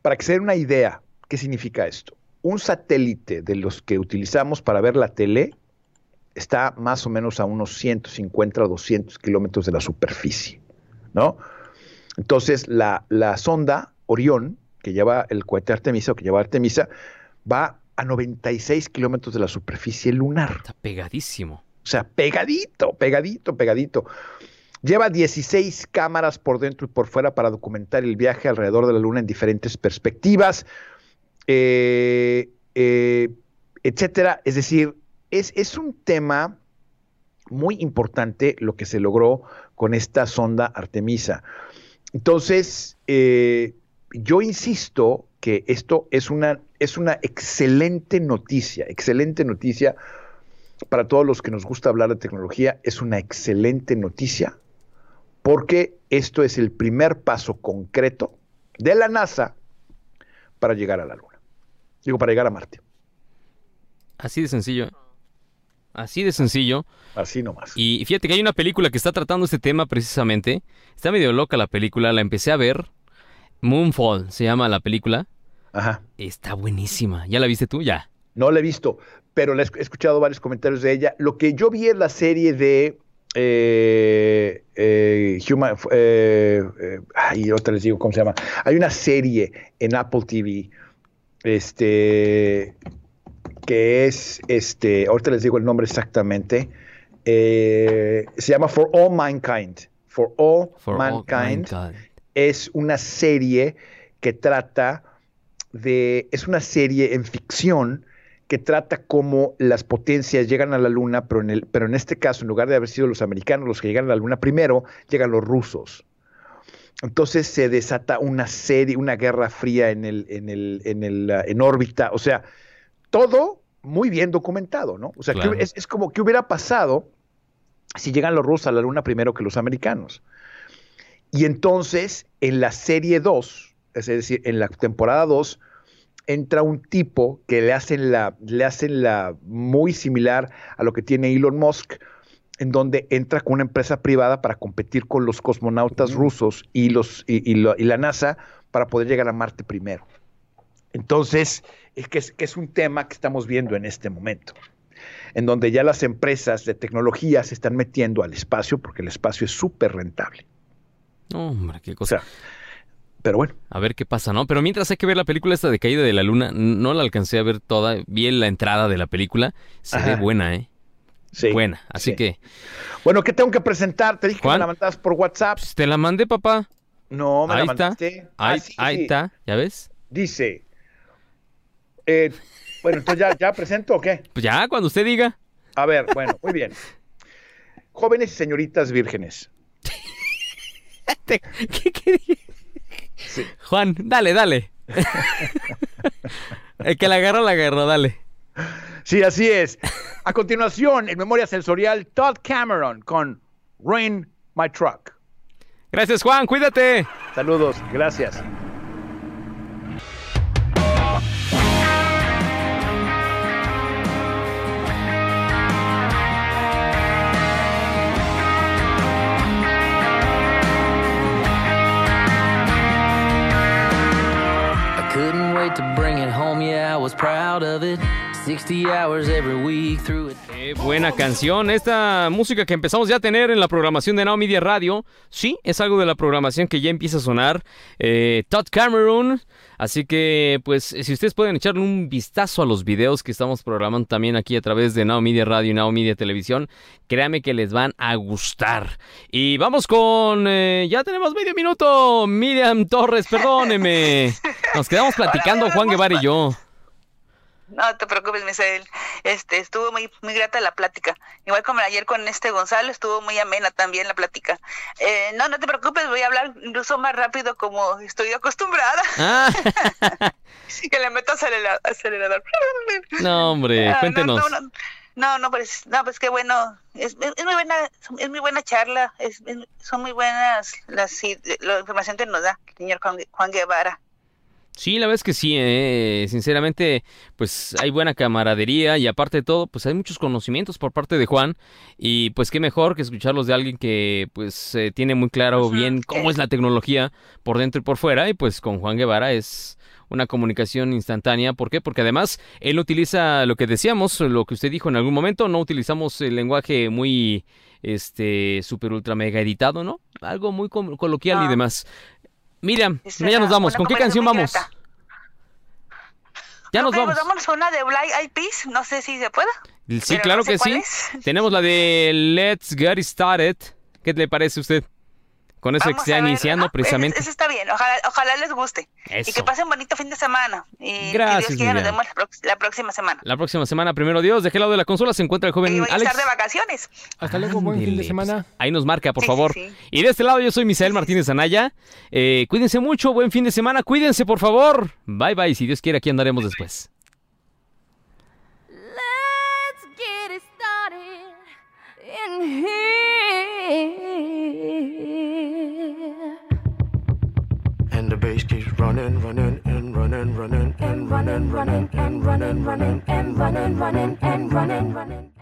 para que se den una idea, ¿qué significa esto? Un satélite de los que utilizamos para ver la tele está más o menos a unos 150 o 200 kilómetros de la superficie, ¿no? Entonces, la, la sonda Orión, que lleva el cohete Artemisa o que lleva Artemisa, va a 96 kilómetros de la superficie lunar. Está pegadísimo. O sea, pegadito, pegadito, pegadito. Lleva 16 cámaras por dentro y por fuera para documentar el viaje alrededor de la Luna en diferentes perspectivas, eh, eh, etcétera. Es decir, es, es, un tema muy importante lo que se logró con esta sonda Artemisa. Entonces, eh, yo insisto que esto es una, es una excelente noticia, excelente noticia para todos los que nos gusta hablar de tecnología, es una excelente noticia porque esto es el primer paso concreto de la NASA para llegar a la Luna. Digo, para llegar a Marte. Así de sencillo. Así de sencillo. Así nomás. Y fíjate que hay una película que está tratando este tema precisamente. Está medio loca la película, la empecé a ver. Moonfall se llama la película. Ajá. Está buenísima. ¿Ya la viste tú? Ya. No la he visto, pero he escuchado varios comentarios de ella. Lo que yo vi es la serie de eh, eh, Human, eh, ay, otra les digo cómo se llama. Hay una serie en Apple TV, este, que es, este, ahorita les digo el nombre exactamente. se llama For All Mankind. For All, Mankind, es una serie que trata de, es una serie en ficción que trata cómo las potencias llegan a la Luna, pero en, el, pero en este caso, en lugar de haber sido los americanos los que llegan a la Luna primero, llegan los rusos. Entonces se desata una serie, una guerra fría en, el, en, el, en, el, uh, en órbita. O sea, todo muy bien documentado, ¿no? O sea, claro. es, es, como que hubiera pasado si llegan los rusos a la Luna primero que los americanos. Y entonces, en la serie 2, es decir, en la temporada 2, entra un tipo que le hacen la, le hacen la muy similar a lo que tiene Elon Musk, en donde entra con una empresa privada para competir con los cosmonautas rusos y, los, y, y, lo, y, la NASA para poder llegar a Marte primero. Entonces, es que, es que es un tema que estamos viendo en este momento, en donde ya las empresas de tecnología se están metiendo al espacio porque el espacio es súper rentable. Hombre, qué cosa. O sea, pero bueno. A ver qué pasa, ¿no? Pero mientras hay que ver la película esta de Caída de la Luna, no la alcancé a ver toda, vi la entrada de la película, se Ajá. ve buena, ¿eh? Sí. Buena, así sí. que... Bueno, ¿qué tengo que presentar? Te dije Juan, que me la mandas por WhatsApp. Pues te la mandé, papá. No, me ahí la mandaste. Está. Ahí, ah, sí, ahí sí. está, ¿ya ves? Dice... Eh, bueno, entonces ya, ya presento o qué? Pues ya, cuando usted diga. A ver, bueno, muy bien. Jóvenes y señoritas vírgenes. [laughs] ¿Qué quería? Sí. Juan, dale, dale. [laughs] El que la agarró, la agarró, dale. Sí, así es. A continuación, en memoria sensorial, Todd Cameron con Rain My Truck. Gracias, Juan, cuídate. Saludos, gracias. Was proud of it. 60 hours every week through it. Qué buena canción. Esta música que empezamos ya a tener en la programación de Now Media Radio, sí, es algo de la programación que ya empieza a sonar. Eh, Todd Cameron. Así que, pues, si ustedes pueden echarle un vistazo a los videos que estamos programando también aquí a través de Now Media Radio y Now Media Televisión, créanme que les van a gustar. Y vamos con. Eh, ya tenemos medio minuto. Miriam Torres, perdóneme. [laughs] Nos quedamos platicando, Juan Guevara y yo. No te preocupes, Misael. Este, estuvo muy, muy grata la plática. Igual como ayer con este Gonzalo, estuvo muy amena también la plática. Eh, no, no te preocupes, voy a hablar incluso más rápido como estoy acostumbrada. Ah. [laughs] que le meto acelerador. acelerador. [laughs] No, hombre, Ah, cuéntenos. No, no, no, no, no, pues, no, pues qué bueno. Es, es, muy buena, es muy buena charla. Es, es- son muy buenas las, la información que nos da el señor Juan, Juan Guevara. Sí, la verdad es que sí, eh, sinceramente, pues hay buena camaradería y aparte de todo, pues hay muchos conocimientos por parte de Juan y pues qué mejor que escucharlos de alguien que pues eh, tiene muy claro bien cómo es la tecnología por dentro y por fuera y pues con Juan Guevara es una comunicación instantánea. ¿Por qué? Porque además él utiliza lo que decíamos, lo que usted dijo en algún momento, no utilizamos el lenguaje muy, este, super ultra mega editado, ¿no? Algo muy coloquial y No. demás. Miriam, ya nos vamos. ¿Con qué canción vamos? grata. Ya nos vamos. pues vámonos con una de Black Eyed Peas, no sé si se pueda. Sí, claro no sé que sí. es. Tenemos la de Let's Get Started. ¿Qué le parece a usted? Con eso que está iniciando ah, precisamente. Eso está bien, ojalá, ojalá les guste. Y que pasen bonito fin de semana. Y Gracias, si Dios quiere, nos vemos la, próxima semana. La próxima semana, primero Dios, ¿de qué lado de la consola se encuentra el Y joven voy a Alex? estar de vacaciones. Hasta luego, buen fin de semana. pues, ahí nos marca, por Sí, favor. sí. Y de este lado yo soy Misael Martínez Anaya. Eh, cuídense mucho, buen fin de semana. Cuídense, por favor. Bye, bye. Si Dios quiere, aquí andaremos después. Let's get it started in here. Bass keeps running, running, and running, running, and running, running, and running, running, and running, running, and running, running.